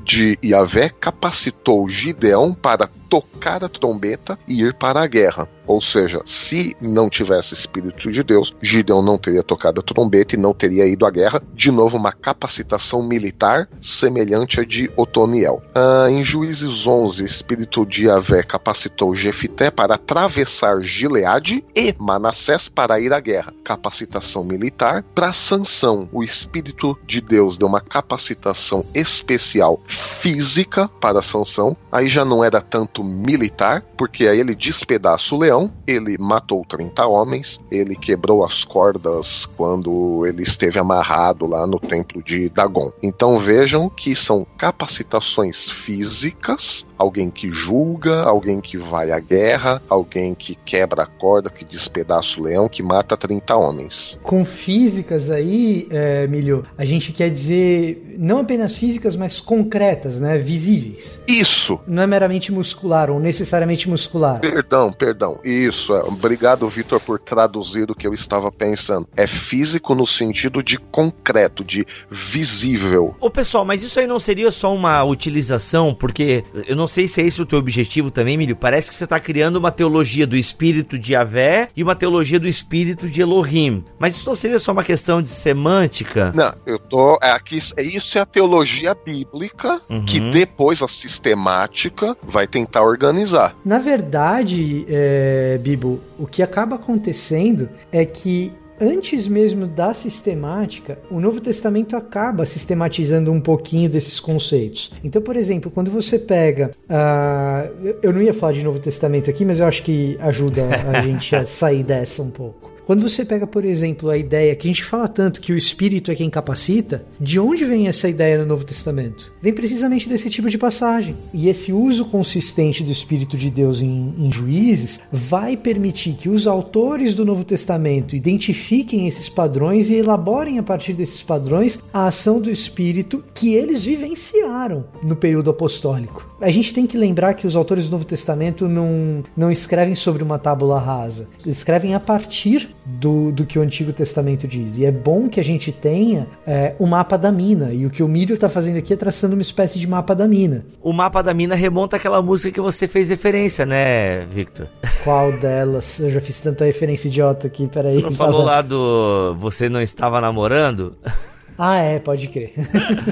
de Yahvé capacitou Gideão para tocar a trombeta e ir para a guerra. Ou seja, se não tivesse espírito de Deus, Gideão não teria tocado a trombeta e não teria ido à guerra. De novo, uma capacitação militar semelhante à de Otoniel. Ah, em Juízes 11, o espírito de Yahvé capacitou Jefité para atravessar Gileade e Manassés para ir à guerra. Capacitação militar. Para Sansão, o espírito de Deus deu uma capacitação especial física para Sansão. Aí já não era tanto militar, porque aí ele despedaça o leão, ele matou 30 homens, ele quebrou as cordas quando ele esteve amarrado lá no templo de Dagon. Então vejam que são capacitações físicas, alguém que julga, alguém que vai à guerra, alguém que quebra a corda, que despedaça o leão, que mata 30 homens. Com físicas aí, é, Milho, a gente quer dizer não apenas físicas, mas concretas, né? Visíveis. Isso! Não é meramente muscular ou necessariamente muscular. Perdão, perdão. Isso, é. obrigado, Vitor, por traduzir o que eu estava pensando. É físico no sentido de concreto, de visível. Ô pessoal, mas isso aí não seria só uma utilização? Porque eu não sei se é esse o teu objetivo também, Milho. Parece que você tá criando uma teologia do espírito de Avé e uma teologia do espírito de Elohim. Mas isso não seria só uma questão de semântica? Não, eu tô. É aqui, é isso é a teologia bíblica Uhum. que depois a sistemática vai tentar organizar. Na verdade, é, Bibo, o que acaba acontecendo é que antes mesmo da sistemática, o Novo Testamento acaba sistematizando um pouquinho desses conceitos. Então, por exemplo, quando você pega. ah, eu não ia falar de Novo Testamento aqui, mas eu acho que ajuda a gente a sair dessa um pouco. Quando você pega, por exemplo, a ideia que a gente fala tanto que o Espírito é quem capacita, de onde vem essa ideia no Novo Testamento? Vem precisamente desse tipo de passagem. E esse uso consistente do Espírito de Deus em, em juízes vai permitir que os autores do Novo Testamento identifiquem esses padrões e elaborem a partir desses padrões a ação do Espírito que eles vivenciaram no período apostólico. A gente tem que lembrar que os autores do Novo Testamento não, não escrevem sobre uma tábula rasa, eles escrevem a partir do, do que o Antigo Testamento diz. E é bom que a gente tenha é, o mapa da mina. E o que o Mírio está fazendo aqui é traçando uma espécie de mapa da mina. O mapa da mina remonta àquela música que você fez referência, né, Victor? Qual delas? Eu já fiz tanta referência idiota aqui, peraí. Tu não falou lá do Você Não Estava Namorando? Ah, é, pode crer.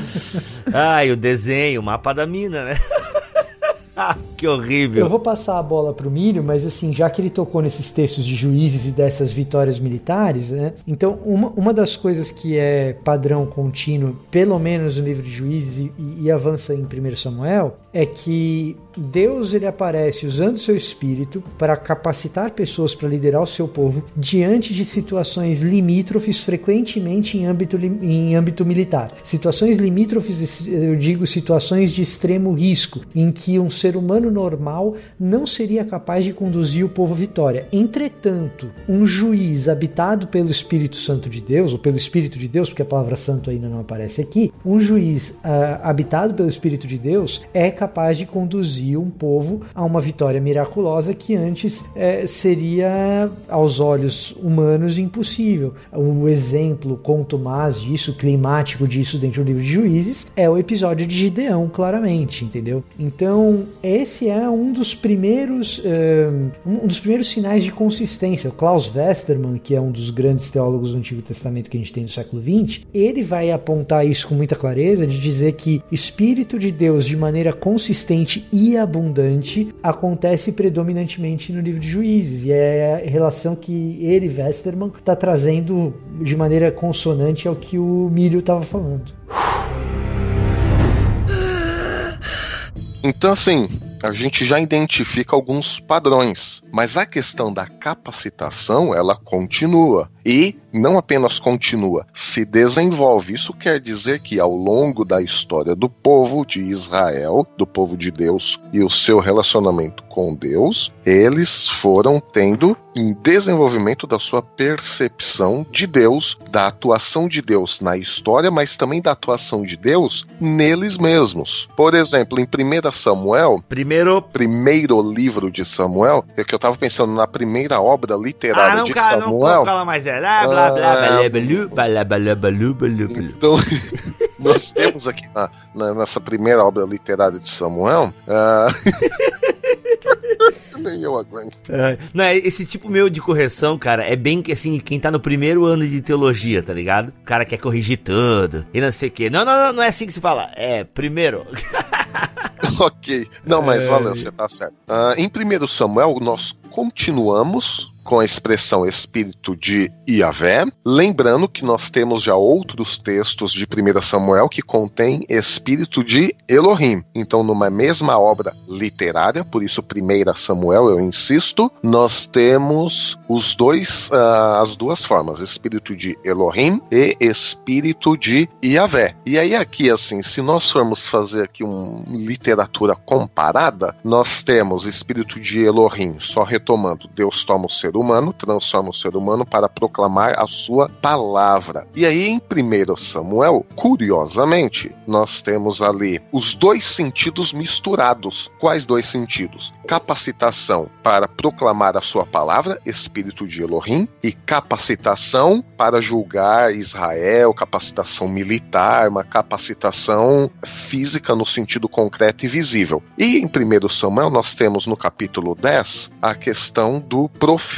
Ah, e o desenho, o mapa da mina, né? Que horrível. Eu vou passar a bola pro Mírio, mas assim, já que ele tocou nesses textos de juízes e dessas vitórias militares, né? Então, uma, uma das coisas que é padrão contínuo, pelo menos no livro de juízes e, e avança em 1 Samuel, é que Deus ele aparece usando seu espírito para capacitar pessoas para liderar o seu povo diante de situações limítrofes, frequentemente em âmbito, em âmbito militar. Situações limítrofes, eu digo situações de extremo risco, em que um ser humano normal não seria capaz de conduzir o povo à vitória. Entretanto, um juiz habitado pelo Espírito Santo de Deus, ou pelo Espírito de Deus, porque a palavra santo ainda não aparece aqui, um juiz ah, habitado pelo Espírito de Deus é capaz de conduzir um povo a uma vitória miraculosa que antes eh, seria, aos olhos humanos, impossível. Um exemplo contumaz disso, climático disso dentro do livro de Juízes, é o episódio de Gideão, claramente, entendeu? Então, esse é um dos primeiros eh, um dos primeiros sinais de consistência. O Klaus Westermann, que é um dos grandes teólogos do Antigo Testamento que a gente tem no século XX, ele vai apontar isso com muita clareza de dizer que Espírito de Deus de maneira consistente e abundante acontece predominantemente no livro de Juízes e é a relação que ele, Westermann, está trazendo de maneira consonante ao que o Mírio estava falando. Então, assim, a gente já identifica alguns padrões, mas a questão da capacitação, ela continua. E não apenas continua, se desenvolve. Isso quer dizer que ao longo da história do povo de Israel, do povo de Deus e o seu relacionamento com Deus, eles foram tendo em desenvolvimento da sua percepção de Deus, da atuação de Deus na história, mas também da atuação de Deus neles mesmos. Por exemplo, em 1 Samuel, Primeiro. primeiro livro de Samuel, é que eu tava pensando na primeira obra literária Ah, não, de cara, não Samuel. fala mais. É. Blá, blá, blá, Ah, blá, blá, blá, blá, blá, blá, blá, blá. Então, nós temos aqui na, na- nessa primeira obra literária de Samuel. ah, Nem eu aguento. É, Não, esse tipo meu de correção, cara, é bem que assim, quem tá no primeiro ano de teologia, tá ligado? O cara quer corrigir tudo e não sei o quê. Não, não, não, não é assim que se fala. É, primeiro. ok. Não, mas valeu, você tá certo. Ah, em 1 Samuel, nós continuamos com a expressão espírito de Iavé, lembrando que nós temos já outros textos de 1 Samuel que contém espírito de Elohim. Então, numa mesma obra literária, por isso 1 Samuel, eu insisto, nós temos os dois, ah, as duas formas, espírito de Elohim e espírito de Iavé. E aí aqui, assim, se nós formos fazer aqui uma literatura comparada, nós temos espírito de Elohim, só retomando, Deus toma o ser humano, transforma o ser humano para proclamar a sua palavra. E aí em 1 Samuel, curiosamente, nós temos ali os dois sentidos misturados. Quais dois sentidos? Capacitação para proclamar a sua palavra, espírito de Elohim, e capacitação para julgar Israel, capacitação militar, uma capacitação física no sentido concreto e visível. E em 1 Samuel nós temos no capítulo 10 a questão do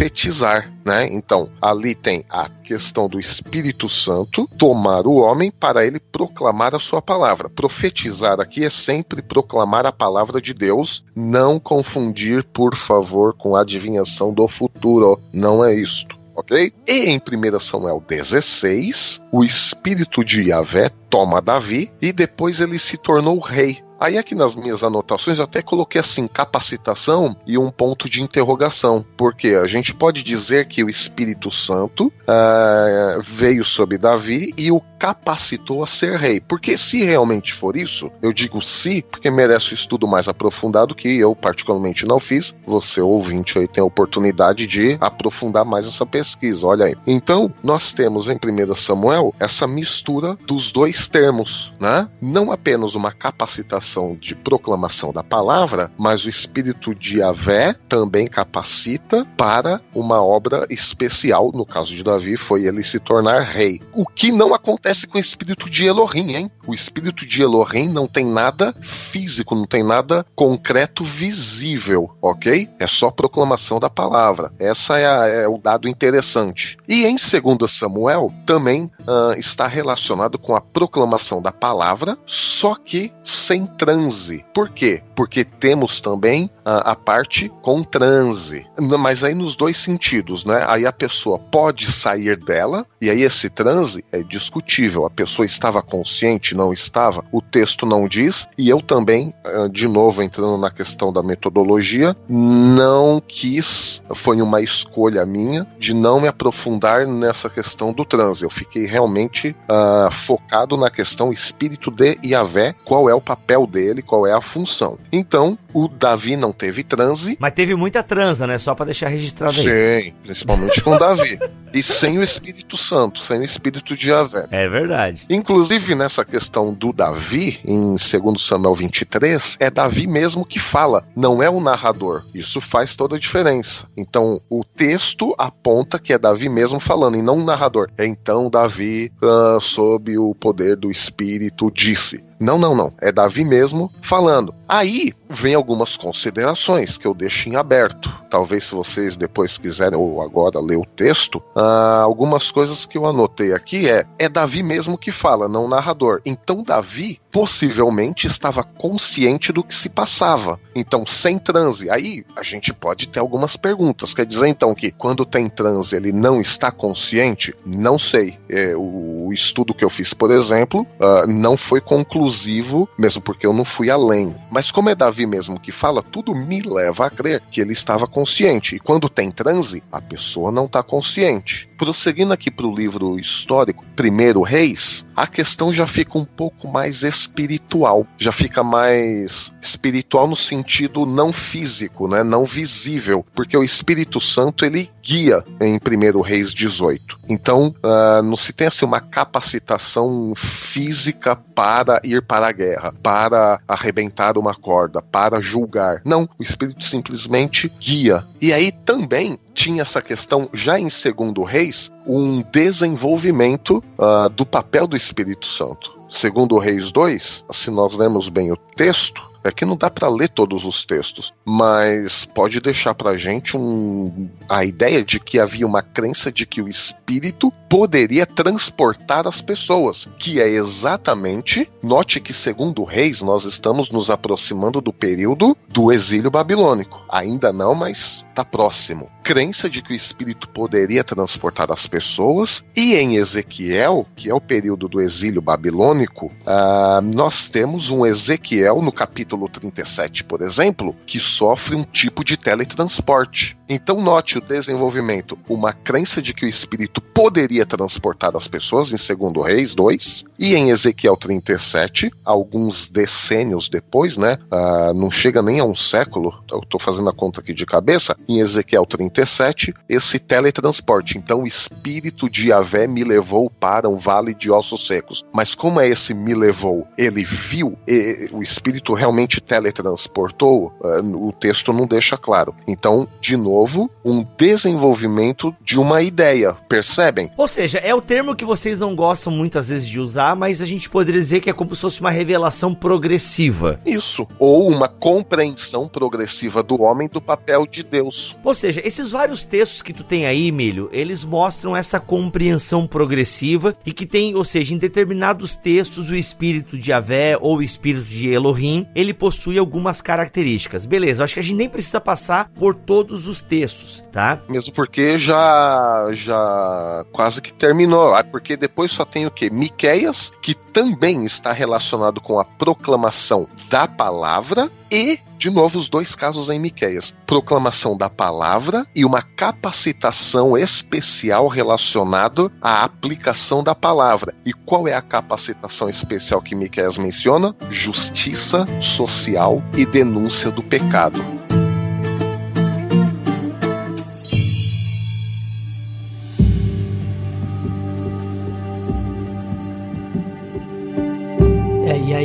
profetizar, né? Então, ali tem a questão do Espírito Santo tomar o homem para ele proclamar a sua palavra. Profetizar aqui é sempre proclamar a palavra de Deus, não confundir, por favor, com a adivinhação do futuro. Não é isto. Ok? E em 1 Samuel 16, o espírito de Yahvé toma Davi e depois ele se tornou rei. Aí aqui nas minhas anotações eu até coloquei assim capacitação e um ponto de interrogação, porque a gente pode dizer que o Espírito Santo ah, veio sobre Davi e o capacitou a ser rei. Porque se realmente for isso, eu digo se, porque merece um estudo mais aprofundado que eu particularmente não fiz. Você ouvinte aí tem a oportunidade de aprofundar mais essa pesquisa. Olha aí. Então nós temos em 1 Samuel essa mistura dos dois termos, né? Não apenas uma capacitação de proclamação da palavra, mas o espírito de Yahvé também capacita para uma obra especial. No caso de Davi, foi ele se tornar rei. O que não acontece com o espírito de Elohim, hein? O espírito de Elohim não tem nada físico, não tem nada concreto visível, ok? É só proclamação da palavra. Essa é, a- é o dado interessante. E em 2 Samuel também ah, está relacionado com a proclamação da palavra, só que sem transe. Por quê? Porque temos também a parte com transe. Mas aí nos dois sentidos, né? Aí a pessoa pode sair dela, e aí esse transe é discutível. A pessoa estava consciente, não estava? O texto não diz, e eu também, ah, de novo entrando na questão da metodologia, não quis, foi uma escolha minha, de não me aprofundar nessa questão do transe. Eu fiquei realmente ah, focado na questão espírito de Yahvé, qual é o papel dele, qual é a função. Então, o Davi não teve transe, Mas teve muita transa, né? Só pra deixar registrado aí. Sim, principalmente com Davi. E sem o Espírito Santo, sem o Espírito de Yahvé. É verdade. Inclusive, nessa questão do Davi, em 2 Samuel 23, é Davi mesmo que fala, não é o narrador. Isso faz toda a diferença. Então, o texto aponta que é Davi mesmo falando, e não o narrador. Então, Davi, ah, sob o poder do Espírito, disse. Não, não, não. É Davi mesmo falando. Aí vem algumas considerações que eu deixo em aberto. Talvez se vocês depois quiserem ou agora ler o texto, ah, algumas coisas que eu anotei aqui é é Davi mesmo que fala, não o narrador. Então Davi possivelmente estava consciente do que se passava. Então sem transe, aí a gente pode ter algumas perguntas. Quer dizer então que quando tem transe ele não está consciente? Não sei. É, o, estudo que eu fiz, por exemplo, ah, não foi conclusivo exclusivo, mesmo porque eu não fui além. Mas como é Davi mesmo que fala, tudo me leva a crer que ele estava consciente. E quando tem transe, a pessoa não está consciente. Prosseguindo aqui para o livro histórico, Primeiro Reis, a questão já fica um pouco mais espiritual, já fica mais espiritual no sentido não físico, né, não visível, porque o Espírito Santo ele guia em Primeiro Reis 18. Então, uh, não se tem assim uma capacitação física para ir para a guerra, para arrebentar uma corda, para julgar. Não, o Espírito simplesmente guia. E aí também tinha essa questão já em Segundo Reis, um desenvolvimento uh, do papel do Espírito Santo. Segundo Reis 2, se nós lemos bem o texto, é que não dá para ler todos os textos, mas pode deixar pra gente um, a ideia de que havia uma crença de que o espírito poderia transportar as pessoas, que é exatamente, note que segundo Reis nós estamos nos aproximando do período do exílio babilônico. Ainda não, mas tá próximo. Crença de que o espírito poderia transportar as pessoas e em Ezequiel, que é o período do exílio babilônico, uh, nós temos um Ezequiel no capítulo 37, por exemplo, que sofre um tipo de teletransporte. Então, note o desenvolvimento, uma crença de que o espírito poderia transportar as pessoas em 2 Reis 2, e em Ezequiel 37, alguns decênios depois, né? Uh, não chega nem a um século, eu estou fazendo a conta aqui de cabeça, em Ezequiel 37, esse teletransporte. Então, o espírito de Yahvé me levou para um vale de ossos secos. Mas como é esse me levou? Ele viu, e, o espírito realmente teletransportou, uh, o texto não deixa claro. Então, de novo, um desenvolvimento de uma ideia, percebem? Ou seja, é o termo que vocês não gostam muitas vezes de usar, mas a gente poderia dizer que é como se fosse uma revelação progressiva. Isso. Ou uma compreensão progressiva do homem do papel de Deus. Ou seja, esses vários textos que tu tem aí, Milho, eles mostram essa compreensão progressiva e que tem, ou seja, em determinados textos o espírito de Avé ou o espírito de Elohim, ele possui algumas características. Beleza, acho que a gente nem precisa passar por todos os textos, tá? Mesmo porque já já quase que terminou. Ah, porque depois só tem o que? Miqueias, que também está relacionado com a proclamação da palavra e, de novo, os dois casos em Miqueias. Proclamação da palavra e uma capacitação especial relacionada à aplicação da palavra. E qual é a capacitação especial que Miqueias menciona? Justiça social e denúncia do pecado.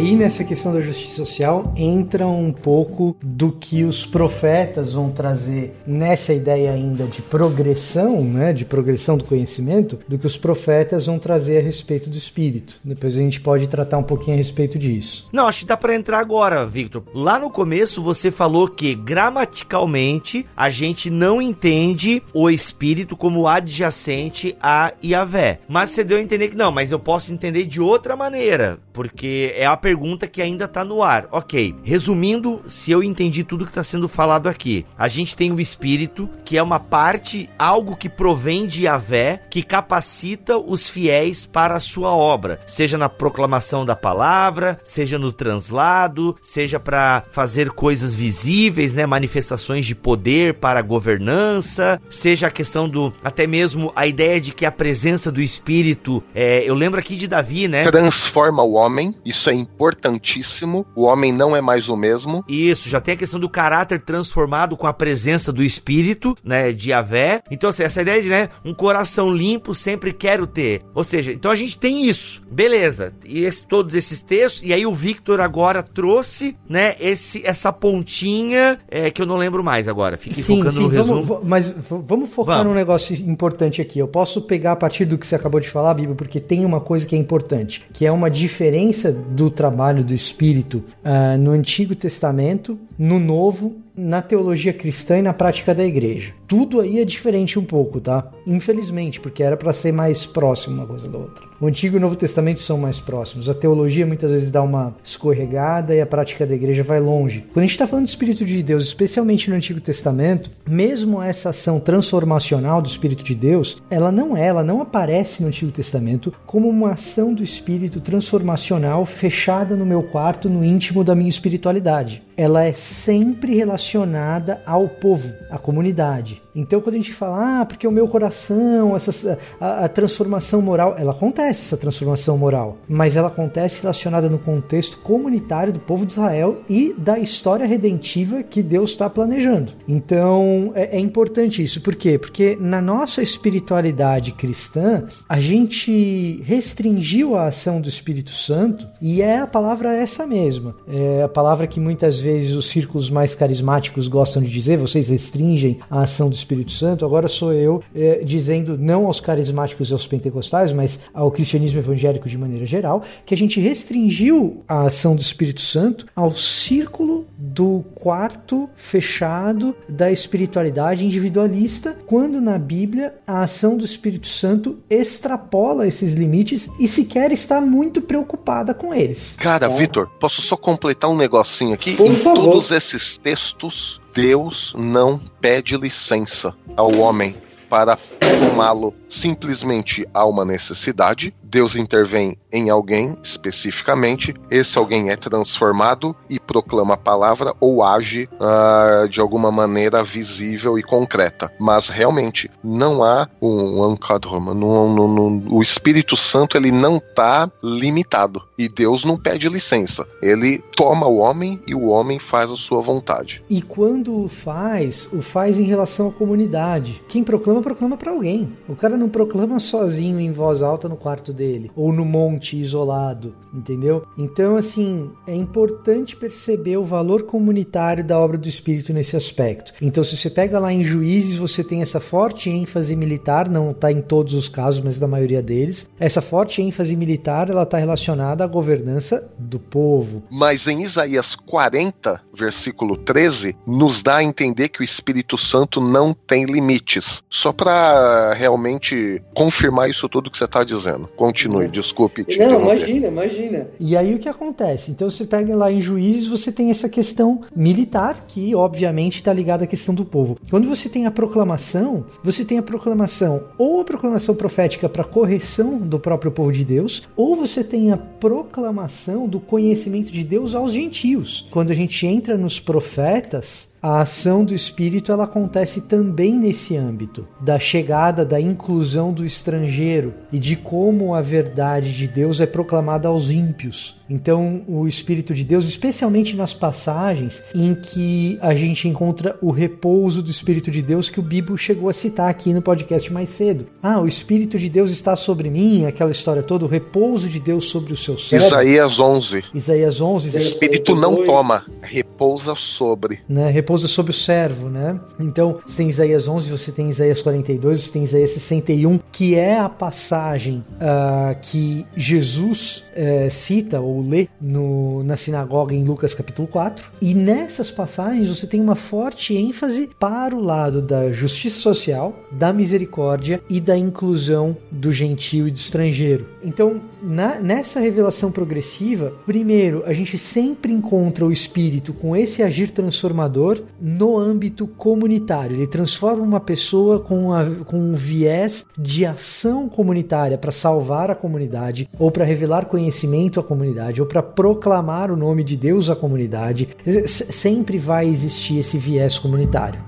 Aí nessa questão da justiça social entra um pouco do que os profetas vão trazer nessa ideia ainda de progressão, né, de progressão do conhecimento, do que os profetas vão trazer a respeito do espírito. Depois a gente pode tratar um pouquinho a respeito disso. Não, acho que dá pra entrar agora, Victor. Lá no começo você falou que gramaticalmente a gente não entende o espírito como adjacente a Yahvé. Mas você deu a entender que não, mas eu posso entender de outra maneira, porque é a pergunta que ainda tá no ar. Ok, resumindo, se eu entendi tudo que tá sendo falado aqui, a gente tem o espírito, que é uma parte, algo que provém de Yahvé, que capacita os fiéis para a sua obra, seja na proclamação da palavra, seja no translado, seja para fazer coisas visíveis, né, manifestações de poder para a governança, seja a questão do até mesmo a ideia de que a presença do espírito, é, eu lembro aqui de Davi, né? Transforma o homem, isso é importantíssimo. O homem não é mais o mesmo. Isso, já tem a questão do caráter transformado com a presença do espírito, né, de Avé. Então, assim, essa ideia de, né, um coração limpo sempre quero ter. Ou seja, então a gente tem isso. Beleza. E esse- todos esses textos, e aí o Victor agora trouxe, né, esse, essa pontinha é, que eu não lembro mais agora. Fiquei focando no resumo. vamos, v- mas vamos focar Vamos. num negócio importante aqui. Eu posso pegar a partir do que você acabou de falar, Bíblia, porque tem uma coisa que é importante, que é uma diferença do trabalho do Espírito ah, no Antigo Testamento, no Novo na teologia cristã e na prática da igreja. Tudo aí é diferente um pouco, tá? Infelizmente, porque era para ser mais próximo uma coisa da outra. O Antigo e o Novo Testamento são mais próximos. A teologia muitas vezes dá uma escorregada e a prática da igreja vai longe. Quando a gente está falando do Espírito de Deus, especialmente no Antigo Testamento, mesmo essa ação transformacional do Espírito de Deus, ela não é, ela não aparece no Antigo Testamento como uma ação do Espírito transformacional fechada no meu quarto, no íntimo da minha espiritualidade. Ela é sempre relacionada ao povo, à comunidade. Então, quando a gente fala, ah, porque o meu coração, essa, a, a transformação moral, ela acontece, essa transformação moral, mas ela acontece relacionada no contexto comunitário do povo de Israel e da história redentiva que Deus está planejando. Então, é, é importante isso. Por quê? Porque na nossa espiritualidade cristã, a gente restringiu a ação do Espírito Santo e é a palavra essa mesma. É a palavra que muitas vezes os círculos mais carismáticos gostam de dizer, vocês restringem a ação do Espírito Santo. Agora sou eu é, dizendo não aos carismáticos e aos pentecostais, mas ao cristianismo evangélico de maneira geral, que a gente restringiu a ação do Espírito Santo ao círculo do quarto fechado da espiritualidade individualista, quando na Bíblia a ação do Espírito Santo extrapola esses limites e sequer está muito preocupada com eles. Cara, Vitor, posso só completar um negocinho aqui? Por. Todos esses textos, Deus não pede licença ao homem para tomá-lo simplesmente há uma necessidade. Deus intervém em alguém especificamente, esse alguém é transformado e proclama a palavra ou age ah, de alguma maneira visível e concreta. Mas realmente não há um encadroma, não- o Espírito Santo ele não está limitado e Deus não pede licença. Ele toma o homem e o homem faz a sua vontade. E quando faz, o faz em relação à comunidade. Quem proclama, proclama para alguém. O cara não proclama sozinho em voz alta no quarto dele ou no monte isolado, entendeu? Então, assim, é importante perceber o valor comunitário da obra do Espírito nesse aspecto. Então, se você pega lá em Juízes, você tem essa forte ênfase militar, não está em todos os casos, mas na maioria deles. Essa forte ênfase militar, ela está relacionada à governança do povo. Mas em Isaías 40, versículo 13, nos dá a entender que o Espírito Santo não tem limites. Só para realmente confirmar isso tudo que você está dizendo. Continue, desculpe te Não, imagina, imagina. E aí o que acontece? Então você pega lá em Juízes, você tem essa questão militar, que obviamente está ligada à questão do povo. Quando você tem a proclamação, você tem a proclamação ou a proclamação profética para correção do próprio povo de Deus, ou você tem a proclamação do conhecimento de Deus aos gentios. Quando a gente entra nos profetas, a ação do Espírito ela acontece também nesse âmbito da chegada, da inclusão do estrangeiro e de como a verdade de Deus é proclamada aos ímpios. Então, o Espírito de Deus, especialmente nas passagens em que a gente encontra o repouso do Espírito de Deus que o Bibo chegou a citar aqui no podcast mais cedo. Ah, o Espírito de Deus está sobre mim, aquela história toda, o repouso de Deus sobre o seu servo. Isaías 11. Isaías 11, O Isaías Espírito não 42 toma, repousa sobre. né? Repousa sobre o servo, né? Então, você tem Isaías 11, você tem Isaías 42, você tem Isaías 61, que é a passagem ah, que Jesus eh, cita ou lê no- na sinagoga em Lucas capítulo 4. E nessas passagens você tem uma forte ênfase para o lado da justiça social, da misericórdia e da inclusão do gentil e do estrangeiro. Então, na- nessa revelação progressiva, primeiro, a gente sempre encontra o Espírito com esse agir transformador no âmbito comunitário. Ele transforma uma pessoa com, com um viés de ação comunitária para salvar a comunidade, ou para revelar conhecimento à comunidade, ou para proclamar o nome de Deus à comunidade. S- Sempre vai existir esse viés comunitário.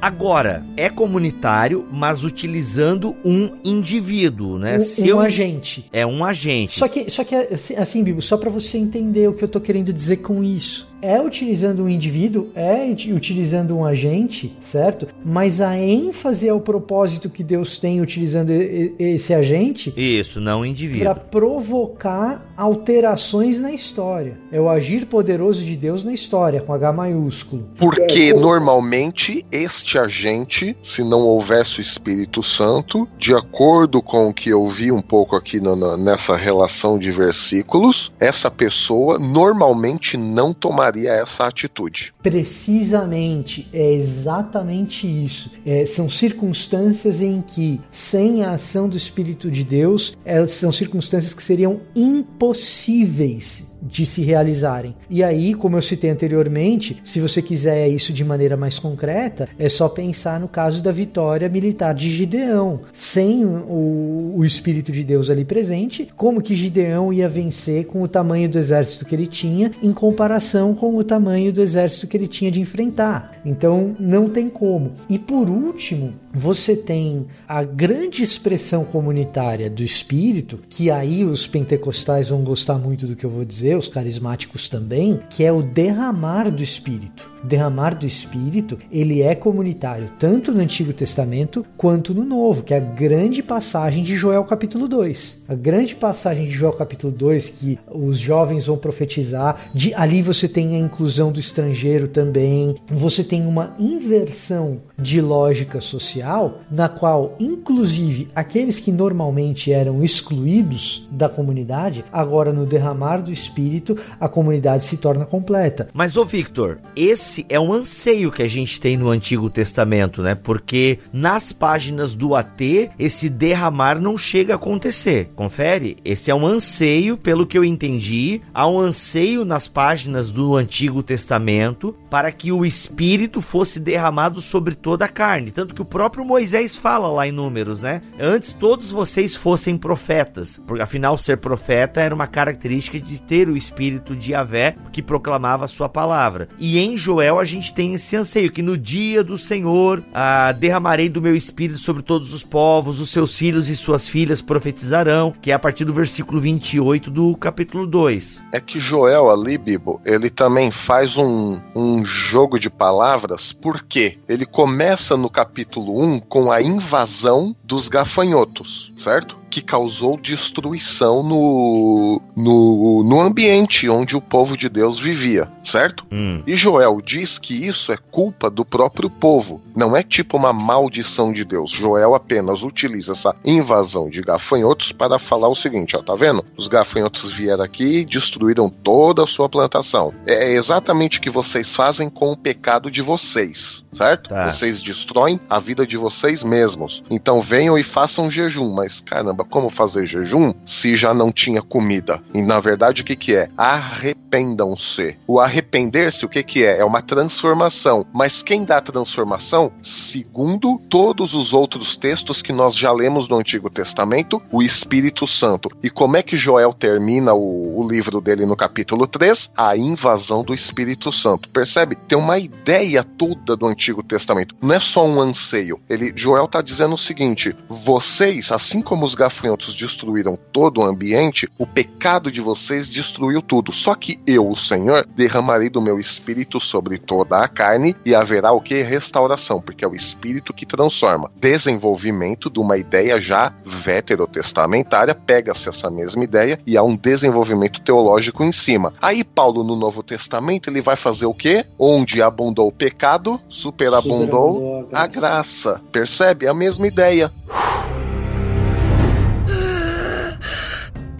Agora, é comunitário, mas utilizando um indivíduo, né? Um, Se um eu- agente. É um agente. Só que, só que assim, Bibo, só para você entender o que eu tô querendo dizer com isso. É utilizando um indivíduo, é ut- utilizando um agente, certo? Mas a ênfase ao propósito que Deus tem utilizando esse agente Isso, não o indivíduo. para provocar alterações na história. É o agir poderoso de Deus na história, com H maiúsculo. Porque normalmente este agente, se não houvesse o Espírito Santo, de acordo com o que eu vi um pouco aqui no- no- nessa relação de versículos, essa pessoa normalmente não tomaria essa atitude. Precisamente, é exatamente isso. É, são circunstâncias em que, sem a ação do Espírito de Deus, elas são circunstâncias que seriam impossíveis de se realizarem. E aí, como eu citei anteriormente, se você quiser isso de maneira mais concreta, é só pensar no caso da vitória militar de Gideão. Sem o, o Espírito de Deus ali presente, como que Gideão ia vencer com o tamanho do exército que ele tinha em comparação com o tamanho do exército que ele tinha de enfrentar? Então, não tem como. E por último, você tem a grande expressão comunitária do Espírito, que aí os pentecostais vão gostar muito do que eu vou dizer, os carismáticos também, que é o derramar do Espírito. Derramar do Espírito, ele é comunitário tanto no Antigo Testamento quanto no Novo, que é a grande passagem de Joel capítulo 2. A grande passagem de Joel capítulo 2, que os jovens vão profetizar, de, ali você tem a inclusão do estrangeiro também, você tem uma inversão de lógica social, na qual, inclusive, aqueles que normalmente eram excluídos da comunidade, agora no derramar do Espírito, a comunidade se torna completa. Mas, ô Victor, esse é um anseio que a gente tem no Antigo Testamento, né? Porque nas páginas do AT, esse derramar não chega a acontecer. Confere? Esse é um anseio, pelo que eu entendi, há um anseio nas páginas do Antigo Testamento para que o Espírito fosse derramado sobre toda a carne. Tanto que o próprio Moisés fala lá em Números, né? Antes todos vocês fossem profetas, porque afinal ser profeta era uma característica de ter o Espírito de Yahvé que proclamava a sua palavra. E em Joel a gente tem esse anseio que no dia do Senhor ah, derramarei do meu Espírito sobre todos os povos, os seus filhos e suas filhas profetizarão, que é a partir do versículo 28 do capítulo 2. É que Joel ali, Bibo, ele também faz um, um jogo de palavras, porque ele começa no capítulo 1 com a invasão dos gafanhotos, certo? Que causou destruição no, no, no ambiente onde o povo de Deus vivia, certo? Hum. E Joel diz que isso é culpa do próprio povo, não é tipo uma maldição de Deus. Joel apenas utiliza essa invasão de gafanhotos para falar o seguinte: ó, tá vendo? Os gafanhotos vieram aqui e destruíram toda a sua plantação. É exatamente o que vocês fazem com o pecado de vocês, certo? Tá. Vocês destroem a vida de vocês mesmos. Então venham e façam jejum. Mas caramba, como fazer jejum se já não tinha comida? E na verdade o que que é? Arrependam-se. O arrepender-se o que que é? É uma transformação. Mas quem dá a transformação? Segundo todos os outros textos que nós já lemos no Antigo Testamento, o Espírito Santo. E como é que Joel termina o, o livro dele no capítulo 3? A invasão do Espírito Santo. Percebe? Tem uma ideia toda do Antigo Testamento. Não é só um anseio. Ele, Joel está dizendo o seguinte: vocês, assim como os gafanhotos destruíram todo o ambiente, o pecado de vocês destruiu tudo. Só que eu, o Senhor, derramarei do meu espírito sobre toda a carne e haverá o que? Restauração, porque é o espírito que transforma. Desenvolvimento de uma ideia já veterotestamentária, pega-se essa mesma ideia e há um desenvolvimento teológico em cima. Aí Paulo no Novo Testamento ele vai fazer o quê? Onde abundou o pecado, superabundou Superabundou a graça. Percebe? É a mesma ideia.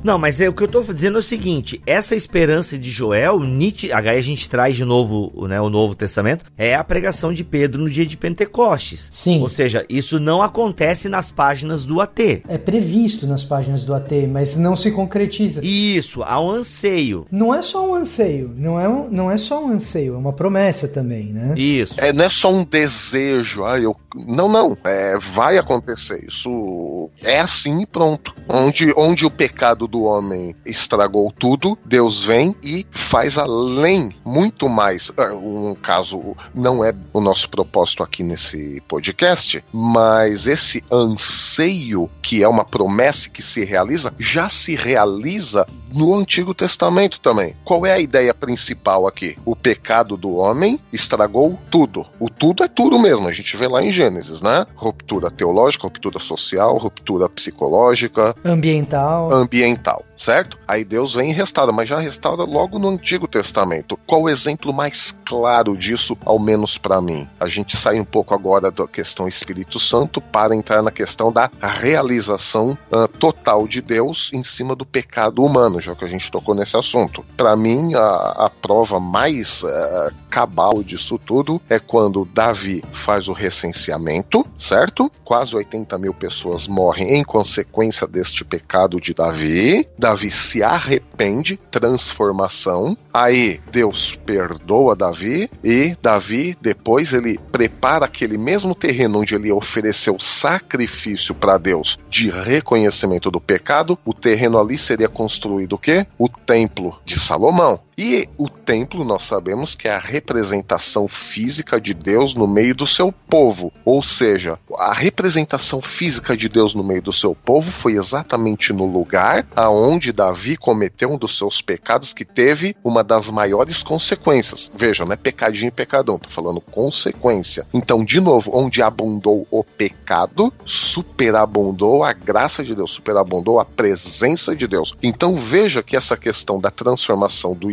Não, mas é o que eu tô dizendo é o seguinte: essa esperança de Joel, Nietzsche, aí a gente traz de novo né, o Novo Testamento, é a pregação de Pedro no dia de Pentecostes. Sim. Ou seja, isso não acontece nas páginas do AT. É previsto nas páginas do AT, mas não se concretiza. Isso, há um anseio. Não é só um anseio, não é, um, não é só um anseio, é uma promessa também, né? Isso. É, não é só um desejo. Ah, eu... Não, não. É, vai acontecer. Isso é assim e pronto. Onde, onde o pecado do homem estragou tudo, Deus vem e faz além, muito mais. Ah, Um caso não é o nosso propósito aqui nesse podcast, mas esse anseio, que é uma promessa que se realiza, já se realiza no Antigo Testamento também. Qual é a ideia principal aqui? O pecado do homem estragou tudo. O tudo é tudo mesmo, a gente vê lá em Gênesis, né? Ruptura teológica, ruptura social, ruptura psicológica, Ambiental. ambiental, certo? Aí Deus vem e restaura, mas já restaura logo no Antigo Testamento. Qual o exemplo mais claro disso, ao menos para mim? A gente sai um pouco agora da questão Espírito Santo para entrar na questão da realização ah, total de Deus em cima do pecado humano, já que a gente tocou nesse assunto. Para mim, a, a prova mais ah, cabal disso tudo é quando Davi faz o recenseamento, certo? Quase 80 mil pessoas morrem em consequência deste pecado de Davi. Davi se arrepende, transformação. Aí Deus perdoa Davi e Davi depois ele prepara aquele mesmo terreno onde ele ofereceu sacrifício para Deus de reconhecimento do pecado. O terreno ali seria construído o quê? O templo de Salomão. E o templo nós sabemos que é a representação física de Deus no meio do seu povo. Ou seja, a representação física de Deus no meio do seu povo foi exatamente no lugar aonde Davi cometeu um dos seus pecados que teve uma das maiores consequências. Veja, não é pecadinho e pecadão, tô falando consequência. Então, de novo, onde abundou o pecado, superabundou a graça de Deus, superabundou a presença de Deus. Então, veja que essa questão da transformação do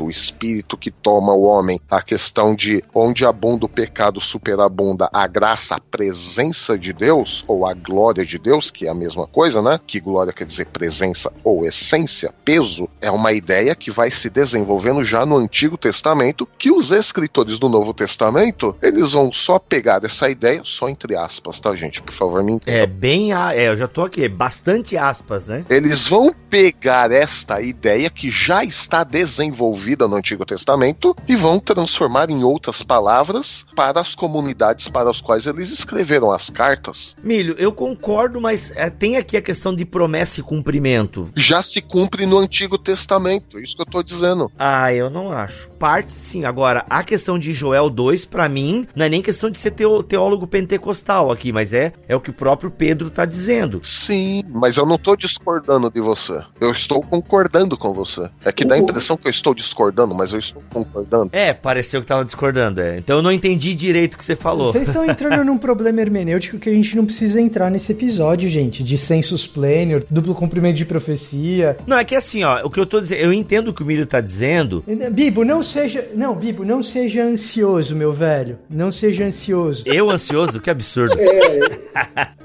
o espírito que toma o homem, a questão de onde abunda o pecado, superabunda a graça, a presença de Deus, ou a glória de Deus, que é a mesma coisa, né? Que glória quer dizer presença ou essência, peso, é uma ideia que vai se desenvolvendo já no Antigo Testamento, que os escritores do Novo Testamento, eles vão só pegar essa ideia, só entre aspas, tá, gente? Por favor, me entendam. É bem. a- É, eu já tô aqui, bastante aspas, né? Eles vão pegar esta ideia que já está desenvolvida no Antigo Testamento e vão transformar em outras palavras para as comunidades para as quais eles escreveram as cartas. Milho, eu concordo, mas é, tem aqui a questão de promessa e cumprimento. Já se cumpre no Antigo Testamento, é isso que eu tô dizendo. Ah, eu não acho. Parte sim. Agora, a questão de Joel 2, pra mim, não é nem questão de ser teólogo pentecostal aqui, mas é, é o que o próprio Pedro tá dizendo. Sim, mas eu não tô discordando de você. Eu estou concordando com você. É que dá a impressão que eu estou discordando, mas eu estou concordando. É, pareceu que tava discordando, é. Então eu não entendi direito o que você falou. Vocês estão entrando num problema hermenêutico que a gente não precisa entrar nesse episódio, gente. De sensus plenior, duplo cumprimento de profecia. Não, é que assim, ó, o que eu tô dizendo, eu entendo o que o Milho tá dizendo. Bibo, não seja. Não, Bibo, não seja ansioso, meu velho. Não seja ansioso. Eu ansioso, que absurdo.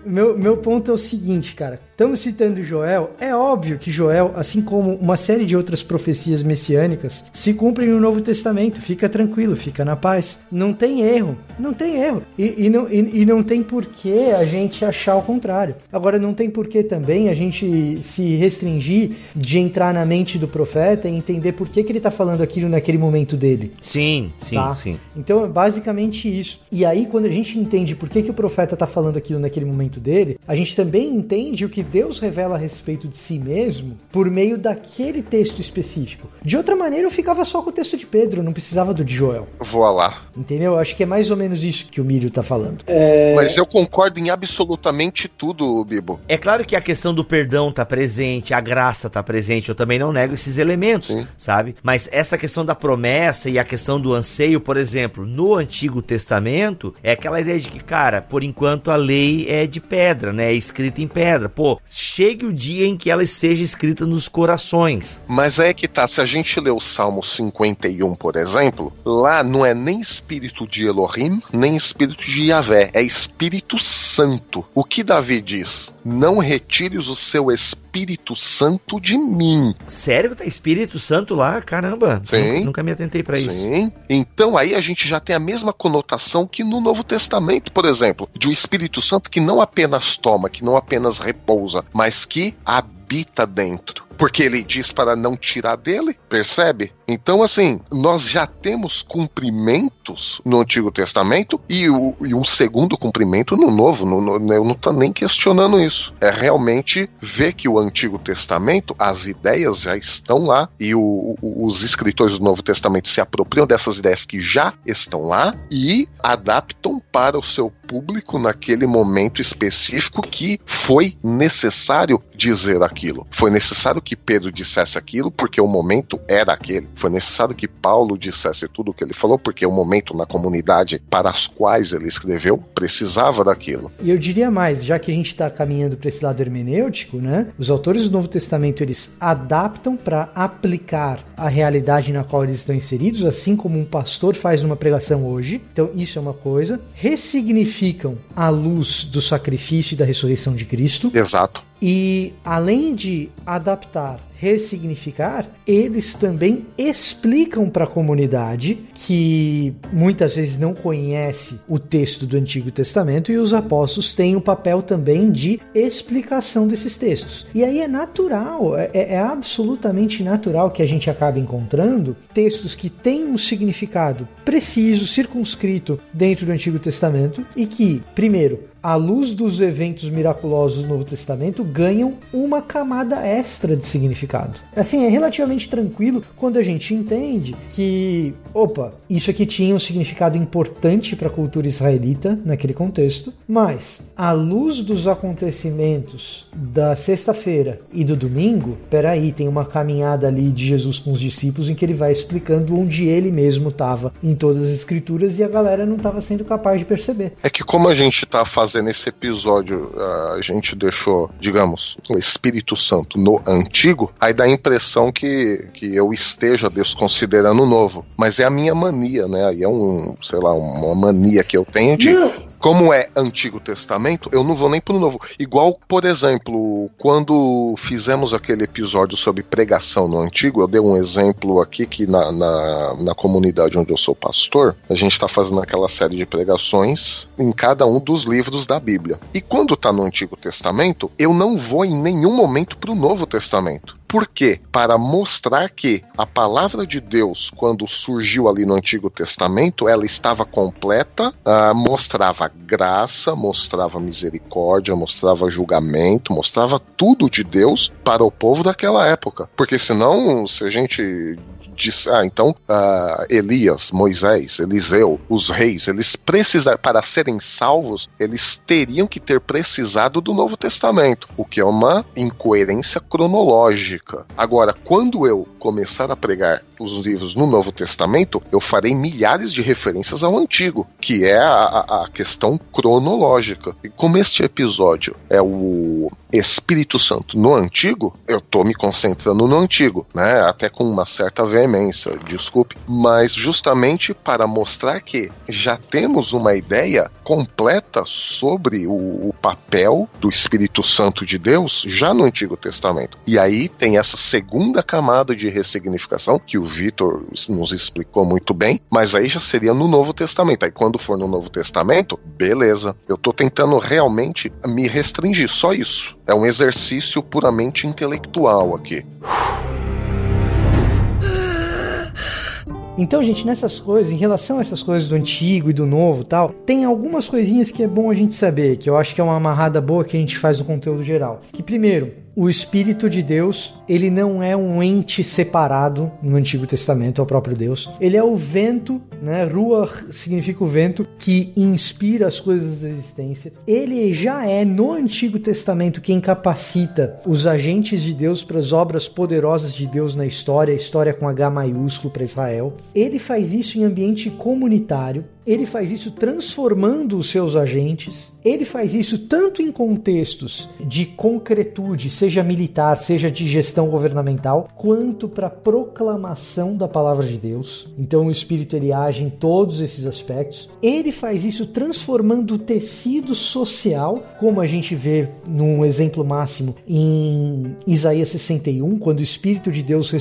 Meu, meu ponto é o seguinte, cara. Estamos citando Joel. É óbvio que Joel, assim como uma série de outras profecias messiânicas, se cumprem no Novo Testamento. Fica tranquilo, fica na paz. Não tem erro. Não tem erro. E, e não, e, e não tem porquê a gente achar o contrário. Agora, não tem porquê também a gente se restringir de entrar na mente do profeta e entender por que, que ele tá falando aquilo naquele momento dele. Sim, sim, Tá? sim. Então é basicamente isso. E aí, quando a gente entende por que, que o profeta está falando aquilo naquele momento dele, a gente também entende o que Deus revela a respeito de si mesmo por meio daquele texto específico. De outra maneira, eu ficava só com o texto de Pedro, não precisava do de Joel. Vou lá. Entendeu? Acho que é mais ou menos isso que o Mírio tá falando. Mas eu concordo em absolutamente tudo, Bibo. É claro que a questão do perdão tá presente, a graça tá presente, eu também não nego esses elementos, Sim. sabe? Mas essa questão da promessa e a questão do anseio, por exemplo, no Antigo Testamento, é aquela ideia de que, cara, por enquanto a lei é de pedra, né? É escrita em pedra. Pô, chegue o dia em que ela seja escrita nos corações. Mas é que tá, se a gente ler o Salmo 51, por exemplo, lá não é nem espírito de Elohim, nem espírito de Yahvé, é Espírito Santo. O que Davi diz? Não retires o seu Espírito Santo de mim. Sério tá Espírito Santo lá? Caramba. Sim. Nunca, nunca me atentei pra isso. Sim. Então aí a gente já tem a mesma conotação que no Novo Testamento, por exemplo, de um Espírito Santo que não apenas toma, que não apenas repousa, mas que habita dentro. Porque ele diz para não tirar dele, percebe? Então, assim, nós já temos cumprimentos no Antigo Testamento e, o- e um segundo cumprimento no Novo. No- no- eu não estou nem questionando isso. É realmente ver que o Antigo Testamento, as ideias já estão lá e o- o- os escritores do Novo Testamento se apropriam dessas ideias que já estão lá e adaptam para o seu público naquele momento específico que foi necessário dizer aquilo. Foi necessário que Pedro dissesse aquilo porque o momento era aquele. Foi necessário que Paulo dissesse tudo o que ele falou porque o momento na comunidade para as quais ele escreveu precisava daquilo. E eu diria mais, já que a gente está caminhando para esse lado hermenêutico, né? Os autores do Novo Testamento eles adaptam para aplicar a realidade na qual eles estão inseridos, assim como um pastor faz numa pregação hoje. Então isso é uma coisa. Ressignificam à luz do sacrifício e da ressurreição de Cristo. Exato. E além de adaptar, ressignificar, eles também explicam para a comunidade que muitas vezes não conhece o texto do Antigo Testamento e os apóstolos têm o papel também de explicação desses textos. E aí é natural, é, é absolutamente natural que a gente acabe encontrando textos que têm um significado preciso, circunscrito dentro do Antigo Testamento e que, primeiro, à luz dos eventos miraculosos do Novo Testamento, ganham uma camada extra de significado. Assim, é relativamente tranquilo quando a gente entende que, opa, isso aqui tinha um significado importante para a cultura israelita naquele contexto, mas à luz dos acontecimentos da sexta-feira e do domingo, peraí, tem uma caminhada ali de Jesus com os discípulos em que ele vai explicando onde ele mesmo estava em todas as escrituras e a galera não estava sendo capaz de perceber. É que como a gente tá fazendo esse episódio, a gente deixou, digamos, o Espírito Santo no antigo, aí dá a impressão que, que eu esteja desconsiderando o novo. Mas é a minha mania, né? Aí é um, sei lá, uma mania que eu tenho de. Como é Antigo Testamento, eu não vou nem pro Novo. Igual, por exemplo, quando fizemos aquele episódio sobre pregação no Antigo, eu dei um exemplo aqui que na, na, na comunidade onde eu sou pastor, a gente está fazendo aquela série de pregações em cada um dos livros da Bíblia. E quando tá no Antigo Testamento, eu não vou em nenhum momento pro Novo Testamento. Por quê? Para mostrar que a palavra de Deus, quando surgiu ali no Antigo Testamento, ela estava completa, ah, mostrava graça, mostrava misericórdia, mostrava julgamento, mostrava tudo de Deus para o povo daquela época. Porque senão, se a gente diz, ah, então ah, Elias, Moisés, Eliseu, os reis, eles precisam para serem salvos, eles teriam que ter precisado do Novo Testamento, o que é uma incoerência cronológica. Agora, quando eu começar a pregar os livros no Novo Testamento, eu farei milhares de referências ao Antigo, que é a, a- a questão cronológica. E como este episódio é o Espírito Santo no Antigo, eu tô me concentrando no Antigo, né? Até com uma certa veemência, desculpe, mas justamente para mostrar que já temos uma ideia completa sobre o, o papel do Espírito Santo de Deus já no Antigo Testamento. E aí tem essa segunda camada de ressignificação que o Vitor nos explicou muito bem, mas aí já seria no Novo Testamento. Aí quando for no Novo Testamento, beleza. Eu tô tentando realmente me restringir, só isso. É um exercício puramente intelectual aqui. Então, gente, nessas coisas, em relação a essas coisas do antigo e do novo tal, tem algumas coisinhas que é bom a gente saber, que eu acho que é uma amarrada boa que a gente faz no conteúdo geral. Que primeiro, o Espírito de Deus, ele não é um ente separado no Antigo Testamento, é o próprio Deus. Ele é o vento, né? Ruach significa o vento que inspira as coisas da existência. Ele já é no Antigo Testamento quem capacita os agentes de Deus para as obras poderosas de Deus na história, a história com H maiúsculo para Israel. Ele faz isso em ambiente comunitário. Ele faz isso transformando os seus agentes. Ele faz isso tanto em contextos de concretude, seja militar, seja de gestão governamental, quanto para proclamação da palavra de Deus. Então o Espírito ele age em todos esses aspectos. Ele faz isso transformando o tecido social, como a gente vê num exemplo máximo em Isaías 61, quando o Espírito de Deus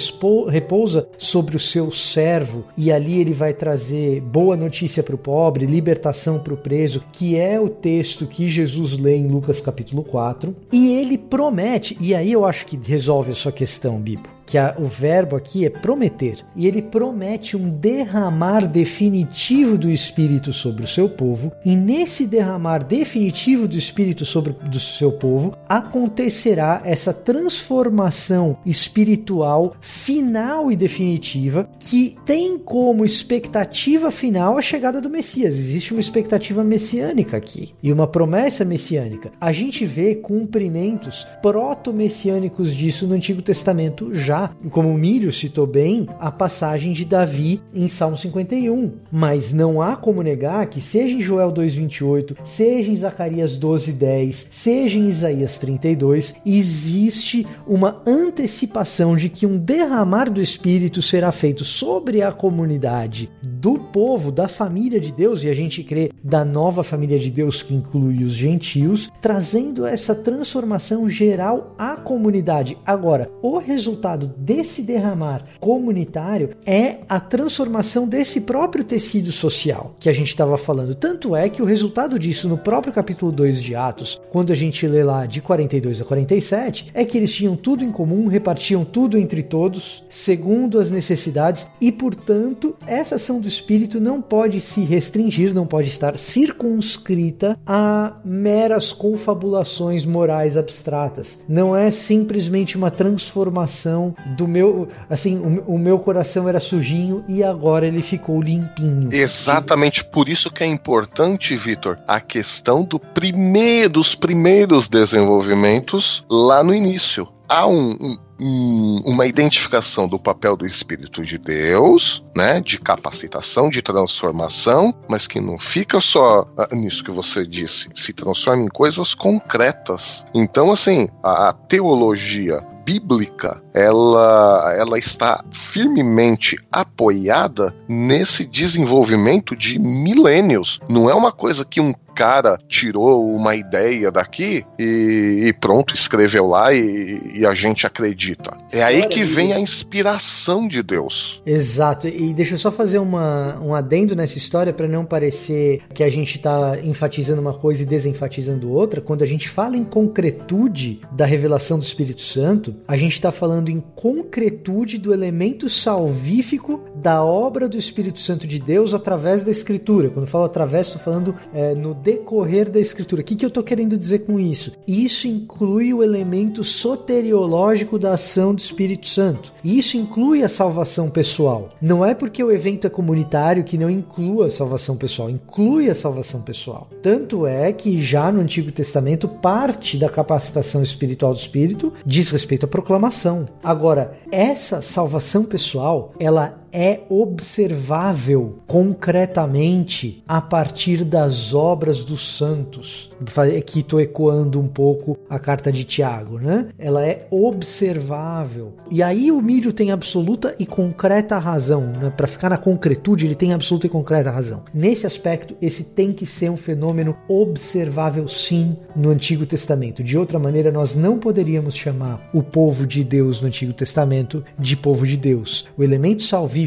repousa sobre o seu servo e ali ele vai trazer boa notícia para o pobre, libertação para o preso, que é o texto que Jesus lê em Lucas capítulo 4. E ele promete, e aí eu acho que resolve a sua questão, Bibo. Que a- o verbo aqui é prometer. E ele promete um derramar definitivo do Espírito sobre o seu povo. E nesse derramar definitivo do Espírito sobre do seu povo, acontecerá essa transformação espiritual final e definitiva que tem como expectativa final a chegada do Messias. Existe uma expectativa messiânica aqui e uma promessa messiânica. A gente vê cumprimentos proto-messiânicos disso no Antigo Testamento já, como o Milho citou bem, a passagem de Davi em Salmo 51. Mas não há como negar que seja em Joel 2:28, seja em Zacarias 12:10, seja em Isaías 32, existe uma antecipação de que um derramar do Espírito será feito sobre a comunidade do povo, da família de Deus, e a gente crê da nova família de Deus que inclui os gentios, trazendo essa transformação geral à comunidade. Agora, o resultado desse derramar comunitário é a transformação desse próprio tecido social que a gente estava falando. Tanto é que o resultado disso no próprio capítulo 2 de Atos, quando a gente lê lá de 42 a 47, é que eles tinham tudo em comum, repartiam tudo entre todos, segundo as necessidades, e portanto, essa ação do Espírito não pode se restringir, não pode estar circunscrita a meras confabulações morais abstratas. Não é simplesmente uma transformação do meu, assim, o, o meu coração era sujinho e agora ele ficou limpinho. Exatamente por isso que é importante, Vitor, a questão do primeiro, dos primeiros desenvolvimentos lá no início. Há um, um- um- uma identificação do papel do Espírito de Deus, né, de capacitação, de transformação, mas que não fica só ah, nisso que você disse, se transforma em coisas concretas. Então, assim, a, a teologia bíblica, ela, ela está firmemente apoiada nesse desenvolvimento de milênios. Não é uma coisa que um cara tirou uma ideia daqui e, e pronto, escreveu lá e, e a gente acredita. É aí que vem a inspiração de Deus. Exato, e deixa eu só fazer uma, um adendo nessa história para não parecer que a gente está enfatizando uma coisa e desenfatizando outra. Quando a gente fala em concretude da revelação do Espírito Santo, a gente está falando em concretude do elemento salvífico da obra do Espírito Santo de Deus através da Escritura. Quando eu falo através, estou falando é, no decorrer da Escritura. O que, que eu estou querendo dizer com isso? Isso inclui o elemento soteriológico da ação do Espírito Santo. Isso inclui a salvação pessoal. Não é porque o evento é comunitário que não inclua a salvação pessoal, inclui a salvação pessoal. Tanto é que já no Antigo Testamento, parte da capacitação espiritual do Espírito diz respeito à proclamação. Agora, essa salvação pessoal, ela é observável concretamente a partir das obras dos santos. Aqui estou ecoando um pouco a carta de Tiago, né? Ela é observável. E aí o milho tem absoluta e concreta razão, né? Para ficar na concretude, ele tem absoluta e concreta razão. Nesse aspecto, esse tem que ser um fenômeno observável, sim, no Antigo Testamento. De outra maneira, nós não poderíamos chamar o povo de Deus no Antigo Testamento de povo de Deus. O elemento salvífico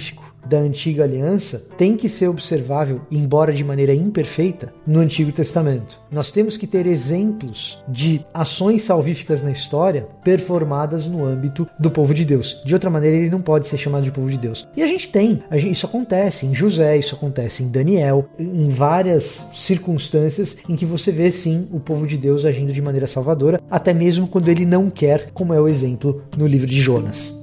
da antiga aliança tem que ser observável, embora de maneira imperfeita, no Antigo Testamento. Nós temos que ter exemplos de ações salvíficas na história performadas no âmbito do povo de Deus. De outra maneira, ele não pode ser chamado de povo de Deus. E a gente tem, a gente- isso acontece em José, isso acontece em Daniel, em várias circunstâncias em que você vê sim o povo de Deus agindo de maneira salvadora, até mesmo quando ele não quer, como é o exemplo no livro de Jonas.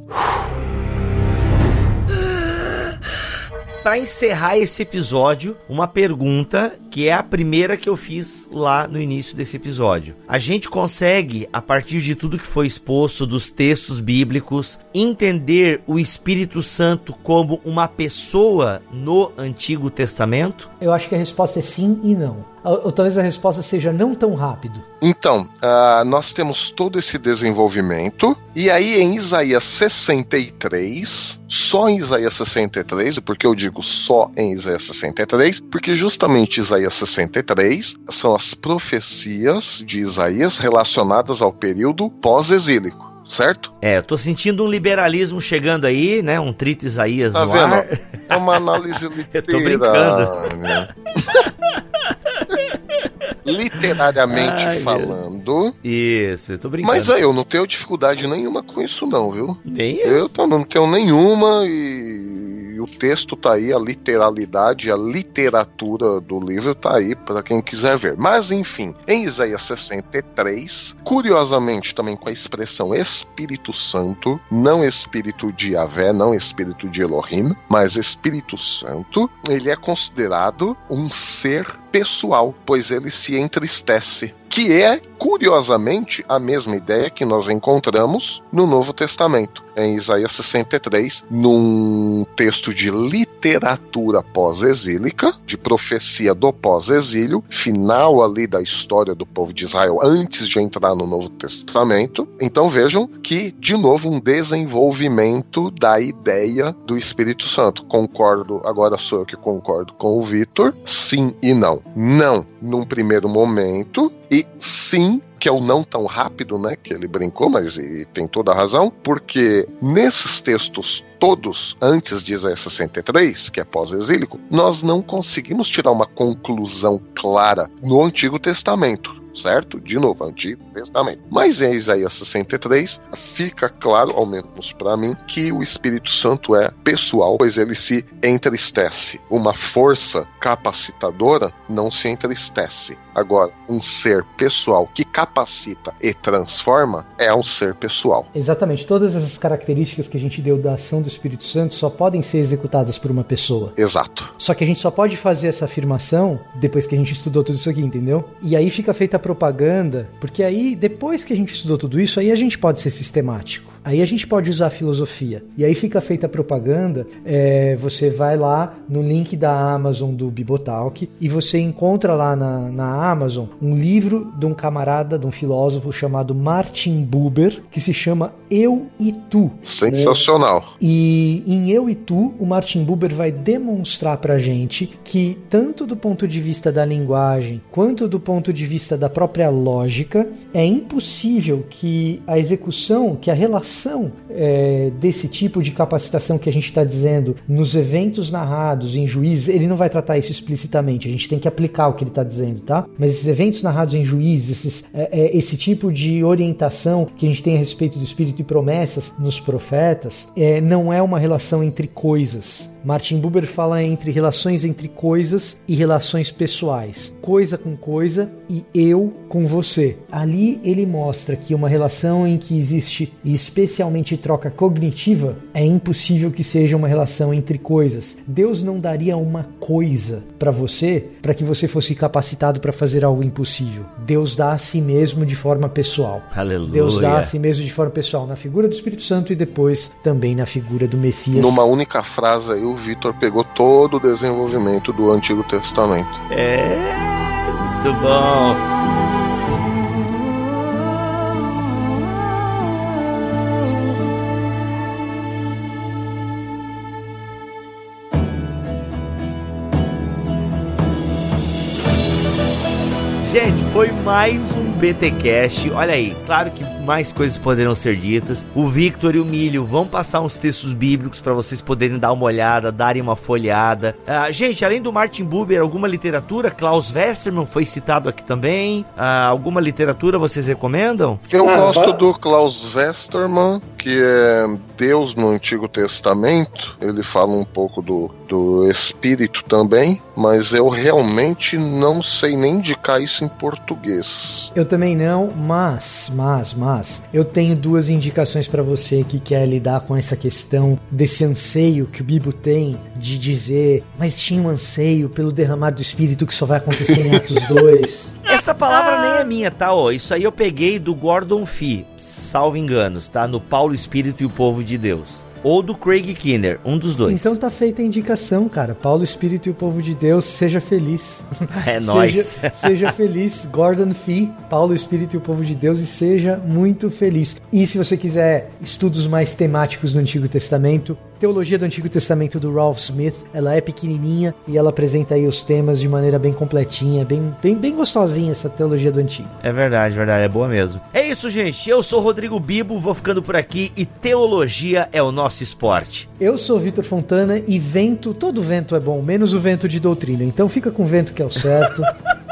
Para encerrar esse episódio, uma pergunta que é a primeira que eu fiz lá no início desse episódio. A gente consegue, a partir de tudo que foi exposto dos textos bíblicos, entender o Espírito Santo como uma pessoa no Antigo Testamento? Eu acho que a resposta é sim e não. Ou, talvez a resposta seja não tão rápido. Então, ah, nós temos todo esse desenvolvimento, e aí em Isaías 63, só em Isaías 63, e por que eu digo só em Isaías 63? Porque justamente Isaías 63 são as profecias de Isaías relacionadas ao período pós-exílico. Certo? É, eu tô sentindo um liberalismo chegando aí, né? Um trito Isaías Tá no vendo? ar. É uma análise Eu tô brincando. literariamente Ai, falando. Isso, eu tô brincando. Mas aí, eu não tenho dificuldade nenhuma com isso, não, viu? Nem eu. Eu não tenho nenhuma e, o texto tá aí, a literalidade, a literatura do livro tá aí para quem quiser ver. Mas enfim, em Isaías 63, curiosamente também com a expressão Espírito Santo, não Espírito de Yahvé, não Espírito de Elohim, mas Espírito Santo, ele é considerado um ser pessoal, pois ele se entristece que é, curiosamente, a mesma ideia que nós encontramos no Novo Testamento, em Isaías 63, num texto de literatura pós-exílica, de profecia do pós-exílio, final ali da história do povo de Israel antes de entrar no Novo Testamento. Então vejam que, de novo, um desenvolvimento da ideia do Espírito Santo. Concordo, agora sou eu que concordo com o Vitor, sim e não. Não, num primeiro momento, e sim, que é o não tão rápido, né? Que ele brincou, mas e tem toda a razão, porque nesses textos todos antes de Isaías 63, que é pós-exílico, nós não conseguimos tirar uma conclusão clara no Antigo Testamento. Certo? De novo, Antigo Testamento. Mas em Isaías 63 fica claro, ao menos para mim, que o Espírito Santo é pessoal, pois ele se entristece. Uma força capacitadora não se entristece. Agora, um ser pessoal que capacita e transforma é um ser pessoal. Exatamente, todas essas características que a gente deu da ação do Espírito Santo só podem ser executadas por uma pessoa. Exato. Só que a gente só pode fazer essa afirmação depois que a gente estudou tudo isso aqui, entendeu? E aí fica feita a propaganda, porque aí, depois que a gente estudou tudo isso, aí a gente pode ser sistemático. Aí a gente pode usar a filosofia. E aí fica feita a propaganda. é, você vai lá no link da Amazon do Bibotalk e você encontra lá na, na Amazon um livro de um camarada, de um filósofo chamado Martin Buber, que se chama Eu e Tu. Sensacional. E em Eu e Tu, o Martin Buber vai demonstrar pra gente que, tanto do ponto de vista da linguagem, quanto do ponto de vista da própria lógica, é impossível que a execução, que a relação é, desse tipo de capacitação que a gente está dizendo nos eventos narrados em juízes, ele não vai tratar isso explicitamente, a gente tem que aplicar o que ele está dizendo, tá? Mas esses eventos narrados em juízes, esses, é, é, esse tipo de orientação que a gente tem a respeito do Espírito e promessas nos profetas, é, não é uma relação entre coisas. Martin Buber fala entre relações entre coisas e relações pessoais. Coisa com coisa e eu com você. Ali ele mostra que uma relação em que existe especialmente troca cognitiva é impossível que seja uma relação entre coisas. Deus não daria uma coisa para você para que você fosse capacitado para fazer algo impossível. Deus dá a si mesmo de forma pessoal. Aleluia. Deus dá a si mesmo de forma pessoal na figura do Espírito Santo e depois também na figura do Messias. Numa única frase aí, o Vitor pegou todo o desenvolvimento do Antigo Testamento. É, muito bom. Gente, foi mais um BTcast. Olha aí, claro que mais coisas poderão ser ditas. O Victor e o Milho vão passar uns textos bíblicos para vocês poderem dar uma olhada, darem uma folhada. Ah, gente, além do Martin Buber, alguma literatura? Klaus Westermann foi citado aqui também. Ah, alguma literatura vocês recomendam? Eu Ah, gosto do Klaus Westermann, que é Deus no Antigo Testamento. Ele fala um pouco do, do Espírito também, mas eu realmente não sei nem indicar isso em português. Eu também não, mas, mas, mas, eu tenho duas indicações para você que quer lidar com essa questão desse anseio que o Bibo tem de dizer, mas tinha um anseio pelo derramar do Espírito que só vai acontecer em Atos 2. Essa palavra nem é minha, tá? Ó, isso aí eu peguei do Gordon Fee, salvo enganos, tá? No Paulo Espírito e o Povo de Deus. Ou do Craig Kinner, um dos dois. Então tá feita a indicação, cara. Paulo, Espírito e o povo de Deus, seja feliz. É nóis. Seja, seja feliz, Gordon Fee, Paulo, Espírito e o povo de Deus, e seja muito feliz. E se você quiser estudos mais temáticos do Antigo Testamento, Teologia do Antigo Testamento do Ralph Smith, ela é pequenininha e ela apresenta aí os temas de maneira bem completinha, bem, bem, bem gostosinha essa teologia do Antigo. É verdade, verdade, é boa mesmo. É isso, gente. Eu sou Rodrigo Bibo, vou ficando por aqui e teologia é o nosso esporte. Eu sou Vitor Fontana e vento, todo vento é bom, menos o vento de doutrina. Então fica com o vento que é o certo.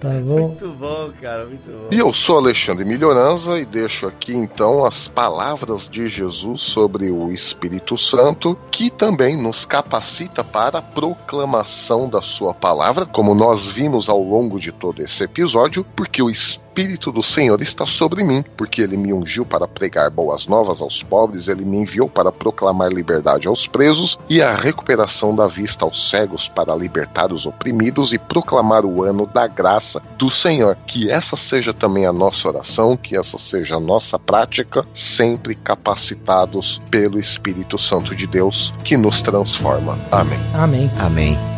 Tá bom? Muito bom, cara, muito bom. E eu sou Alexandre Melhoranza e deixo aqui então as palavras de Jesus sobre o Espírito Santo, que também nos capacita para a proclamação da sua palavra, como nós vimos ao longo de todo esse episódio, porque o Espírito do Senhor está sobre mim, porque ele me ungiu para pregar boas novas aos pobres, ele me enviou para proclamar liberdade aos presos e a recuperação da vista aos cegos, para libertar os oprimidos e proclamar o ano da graça do Senhor. Que essa seja também a nossa oração, que essa seja a nossa prática, sempre capacitados pelo Espírito Santo de Deus que nos transforma. Amém. Amém. Amém.